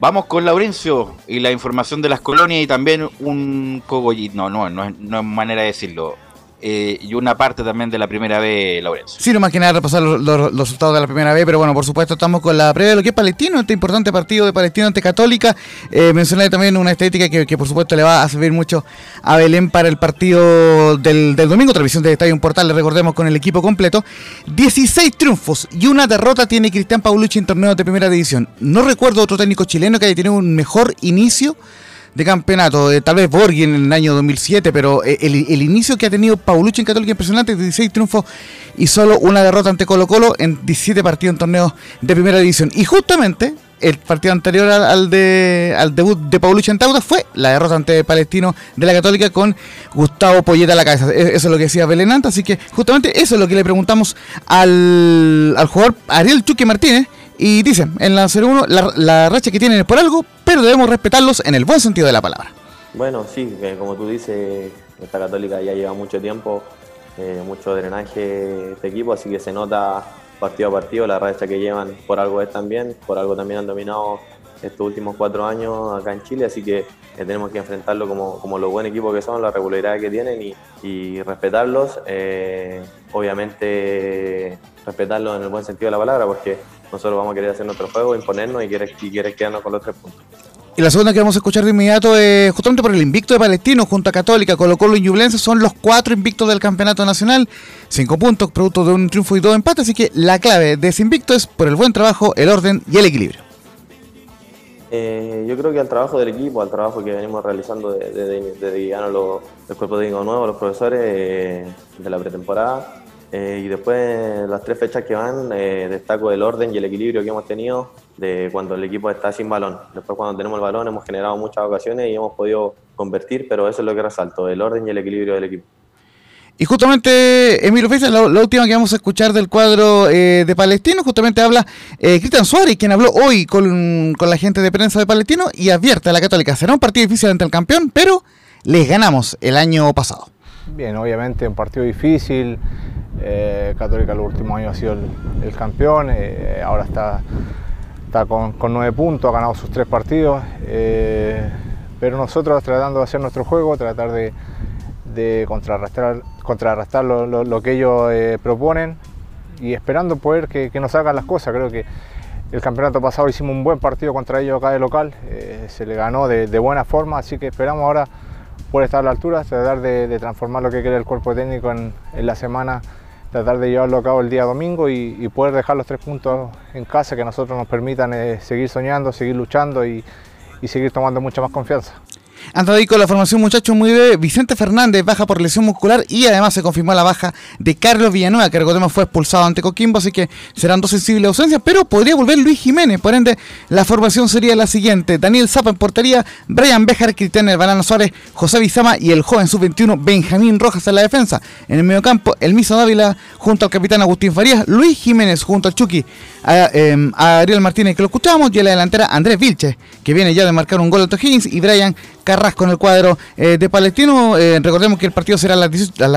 Vamos con Laurencio y la información de las colonias y también un cogollito. No, no, no, no es manera de decirlo eh, y una parte también de la primera B, Lorenzo. Sí, no más que nada repasar los, resultados de la primera B, pero bueno, por supuesto estamos con la previa de lo que es Palestino, este importante partido de Palestino ante Católica. Eh, mencioné también una estética que, por supuesto le va a servir mucho a Belén para el partido del, domingo, transmisión de Estadio Portal, le recordemos con el equipo completo. 16 triunfos y una derrota tiene Cristian Paulucci en torneos de primera división. No recuerdo otro técnico chileno que haya tenido un mejor inicio de campeonato, tal vez Borghi en el año 2007, pero eh, el, inicio que ha tenido Paulucci en Católica es impresionante, 16 triunfos y solo una derrota ante Colo Colo en 17 partidos en torneos de primera división. Y justamente el partido anterior al, de, al debut de Paulucci en Tauta fue la derrota ante Palestino de la Católica con Gustavo Polleta a la cabeza. E, eso es lo que decía Belenanta, así que justamente eso es lo que le preguntamos al, al jugador Ariel Chuque Martínez y dicen, en la 0-1, la, racha que tienen es por algo, pero debemos respetarlos en el buen sentido de la palabra. Bueno, sí, como tú dices, esta católica ya lleva mucho tiempo, eh, mucho drenaje este equipo, así que se nota partido a partido la racha que llevan, por algo es también, por algo también han dominado estos últimos cuatro años acá en Chile, así que eh, tenemos que enfrentarlo como, como los buen equipo que son, la regularidad que tienen y, y respetarlos, eh, obviamente respetarlos en el buen sentido de la palabra, porque nosotros vamos a querer hacer nuestro juego, imponernos y quieres, y quieres quedarnos con los tres puntos. Y la segunda que vamos a escuchar de inmediato es justamente por el invicto de Palestino junto a Católica, Colo Colo y Ñublense son los cuatro invictos del campeonato nacional, cinco puntos producto de un triunfo y dos empates, así que la clave de ese invicto es por el buen trabajo, el orden y el equilibrio. Eh, yo creo que al trabajo del equipo, al trabajo que venimos realizando desde de, de, los, el cuerpo técnico nuevo, los profesores eh, de la pretemporada, eh, y después las tres fechas que van, eh, destaco el orden y el equilibrio que hemos tenido de cuando el equipo está sin balón. Después cuando tenemos el balón hemos generado muchas ocasiones y hemos podido convertir, pero eso es lo que resalto, el orden y el equilibrio del equipo. Y justamente, Emilio Feza, la, última que vamos a escuchar del cuadro eh, de Palestino, justamente habla Cristian Suárez, quien habló hoy con, con, la gente de prensa de Palestino y advierte a la Católica, será un partido difícil ante el campeón, pero les ganamos el año pasado. Bien, obviamente un partido difícil, eh, Católica el último año ha sido el, campeón, eh, ahora está, está con, nueve puntos, ha ganado sus tres partidos, eh, pero nosotros tratando de hacer nuestro juego, tratar de, contrarrestar, contrarrestar lo, que ellos proponen y esperando poder que, nos hagan las cosas. Creo que el campeonato pasado hicimos un buen partido contra ellos acá de local, se le ganó de, buena forma, así que esperamos ahora poder estar a la altura, tratar de, transformar lo que quiere el cuerpo técnico en la semana tratar de llevarlo a cabo el día domingo y, poder dejar los tres puntos en casa que nosotros nos permitan eh, seguir soñando, seguir luchando y seguir tomando mucha más confianza. Anda con la formación, muchachos, muy breve. Vicente Fernández baja por lesión muscular y además se confirmó la baja de Carlos Villanueva, que recordemos fue expulsado ante Coquimbo, así que serán dos sensibles ausencias, pero podría volver Luis Jiménez. Por ende, la formación sería la siguiente: Daniel Zapa en portería, Brian Bejar, Cristian Banana Suárez, José Bizama y el joven sub-21 Benjamín Rojas en la defensa. En el mediocampo, el Miso Dávila junto al capitán Agustín Farías, Luis Jiménez junto al Chucky, em, a, Ariel Martínez, que lo escuchamos, y en la delantera Andrés Vilche, que viene ya de marcar un gol de Higgins, y Brian Carrasco en el cuadro eh, de Palestino. Eh, recordemos que el partido será a las,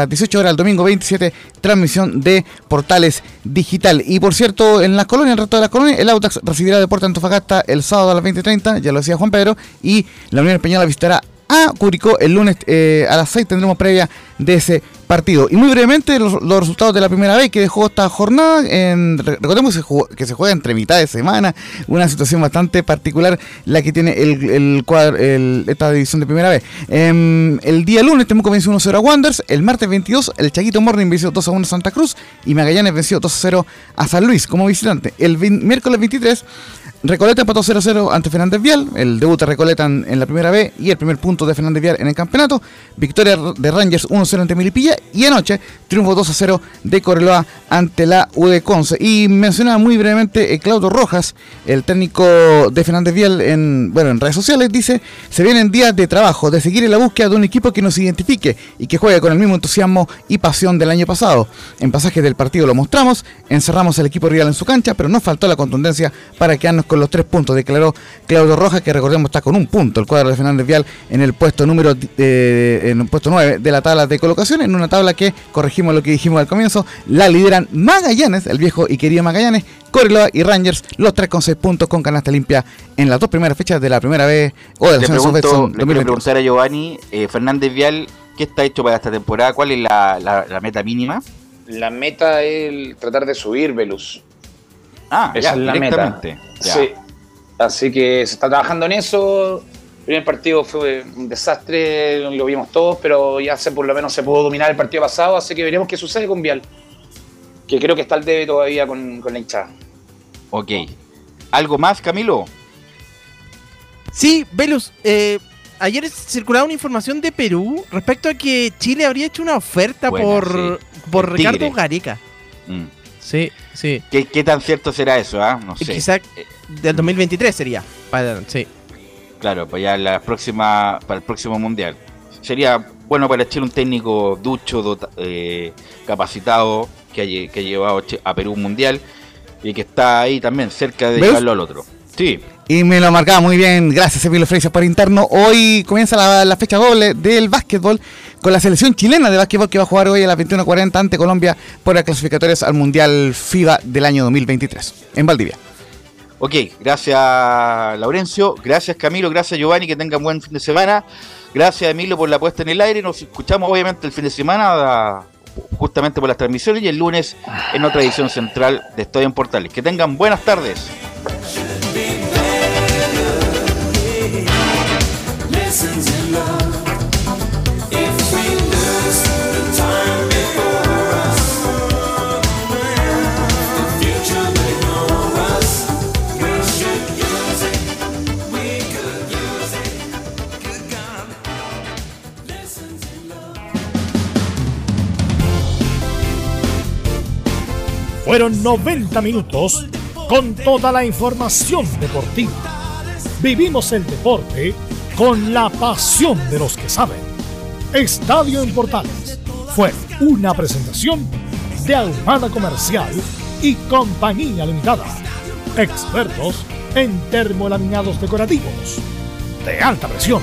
18, horas el domingo 27, transmisión de Portales Digital. Y por cierto, en las colonias, el resto de las colonias, el Autax recibirá Deporte Antofagasta el sábado a las 20.30, ya lo decía Juan Pedro, y la Unión Española visitará a Curicó el lunes eh, a las 6 tendremos previa de ese partido. Y muy brevemente los, resultados de la primera vez que dejó esta jornada. En, recordemos que se, juega entre mitad de semana, una situación bastante particular la que tiene el, el, esta división de primera vez. Em, el día lunes Temuco venció 1-0 a Wanderers, el martes 22 el Chaquito Morning venció 2-1 a Santa Cruz y Magallanes venció 2-0 a San Luis como visitante. El miércoles 23 Recoleta empató 0-0 ante Fernández Vial, el debut de Recoleta en, la primera B y el primer punto de Fernández Vial en el campeonato. Victoria de Rangers 1-0 ante Milipilla y anoche triunfo 2-0 de Correloa ante la UD Conce. Y mencionaba muy brevemente eh, Claudio Rojas, el técnico de Fernández Vial en, bueno, en redes sociales, dice, se vienen días de trabajo, de seguir en la búsqueda de un equipo que nos identifique y que juegue con el mismo entusiasmo y pasión del año pasado. En pasajes del partido lo mostramos, encerramos al equipo rival en su cancha, pero nos faltó la contundencia para quedarnos con con los tres puntos, declaró Claudio Rojas, que recordemos está con un punto, el cuadro de Fernández Vial en el puesto número eh, en el puesto 9 de la tabla de colocación, en una tabla que, corregimos lo que dijimos al comienzo, la lideran Magallanes, el viejo y querido Magallanes, Coriloa y Rangers, los tres con seis puntos con canasta limpia en las dos primeras fechas de la primera vez o de la le pregunto, le quiero preguntar a Giovanni, eh, Fernández Vial, ¿qué está hecho para esta temporada? ¿Cuál es la, la, meta mínima? La meta es tratar de subir, Velus. Ah, Esa es la meta. Sí. Así que se está trabajando en eso. El primer partido fue un desastre, lo vimos todos, pero ya se, por lo menos se pudo dominar el partido pasado, así que veremos qué sucede con Vial. Que creo que está al debe todavía con, con la hinchada. Ok. ¿Algo más, Camilo? Sí, Velus, eh, ayer circulaba una información de Perú respecto a que Chile habría hecho una oferta por, por Ricardo Gareca. Mm. Sí, sí. ¿Qué, tan cierto será eso? Ah? No sé. Quizá del 2023 sería. Para, sí. Claro, para ya la próxima, para el próximo mundial. Sería bueno para Chile un técnico ducho, eh, capacitado, que ha, que llevado a Perú un mundial y que está ahí también cerca de llevarlo al otro. Sí. Y me lo marcaba muy bien, gracias Emilio Freitas por interno. Hoy comienza la, fecha doble del básquetbol con la selección chilena de básquetbol que va a jugar hoy a las 21.40 ante Colombia por las clasificatorias al Mundial FIBA del año 2023 en Valdivia. Ok, gracias Laurencio, gracias Camilo, gracias Giovanni, que tengan buen fin de semana. Gracias Emilio por la puesta en el aire. Nos escuchamos obviamente el fin de semana justamente por las transmisiones y el lunes en otra edición central de Estoy en Portales. Que tengan buenas tardes. Fueron 90 minutos con toda la información deportiva. Vivimos el deporte con la pasión de los que saben. Estadio en Portales fue una presentación de Almada Comercial y Compañía Limitada. Expertos en termolaminados decorativos de alta presión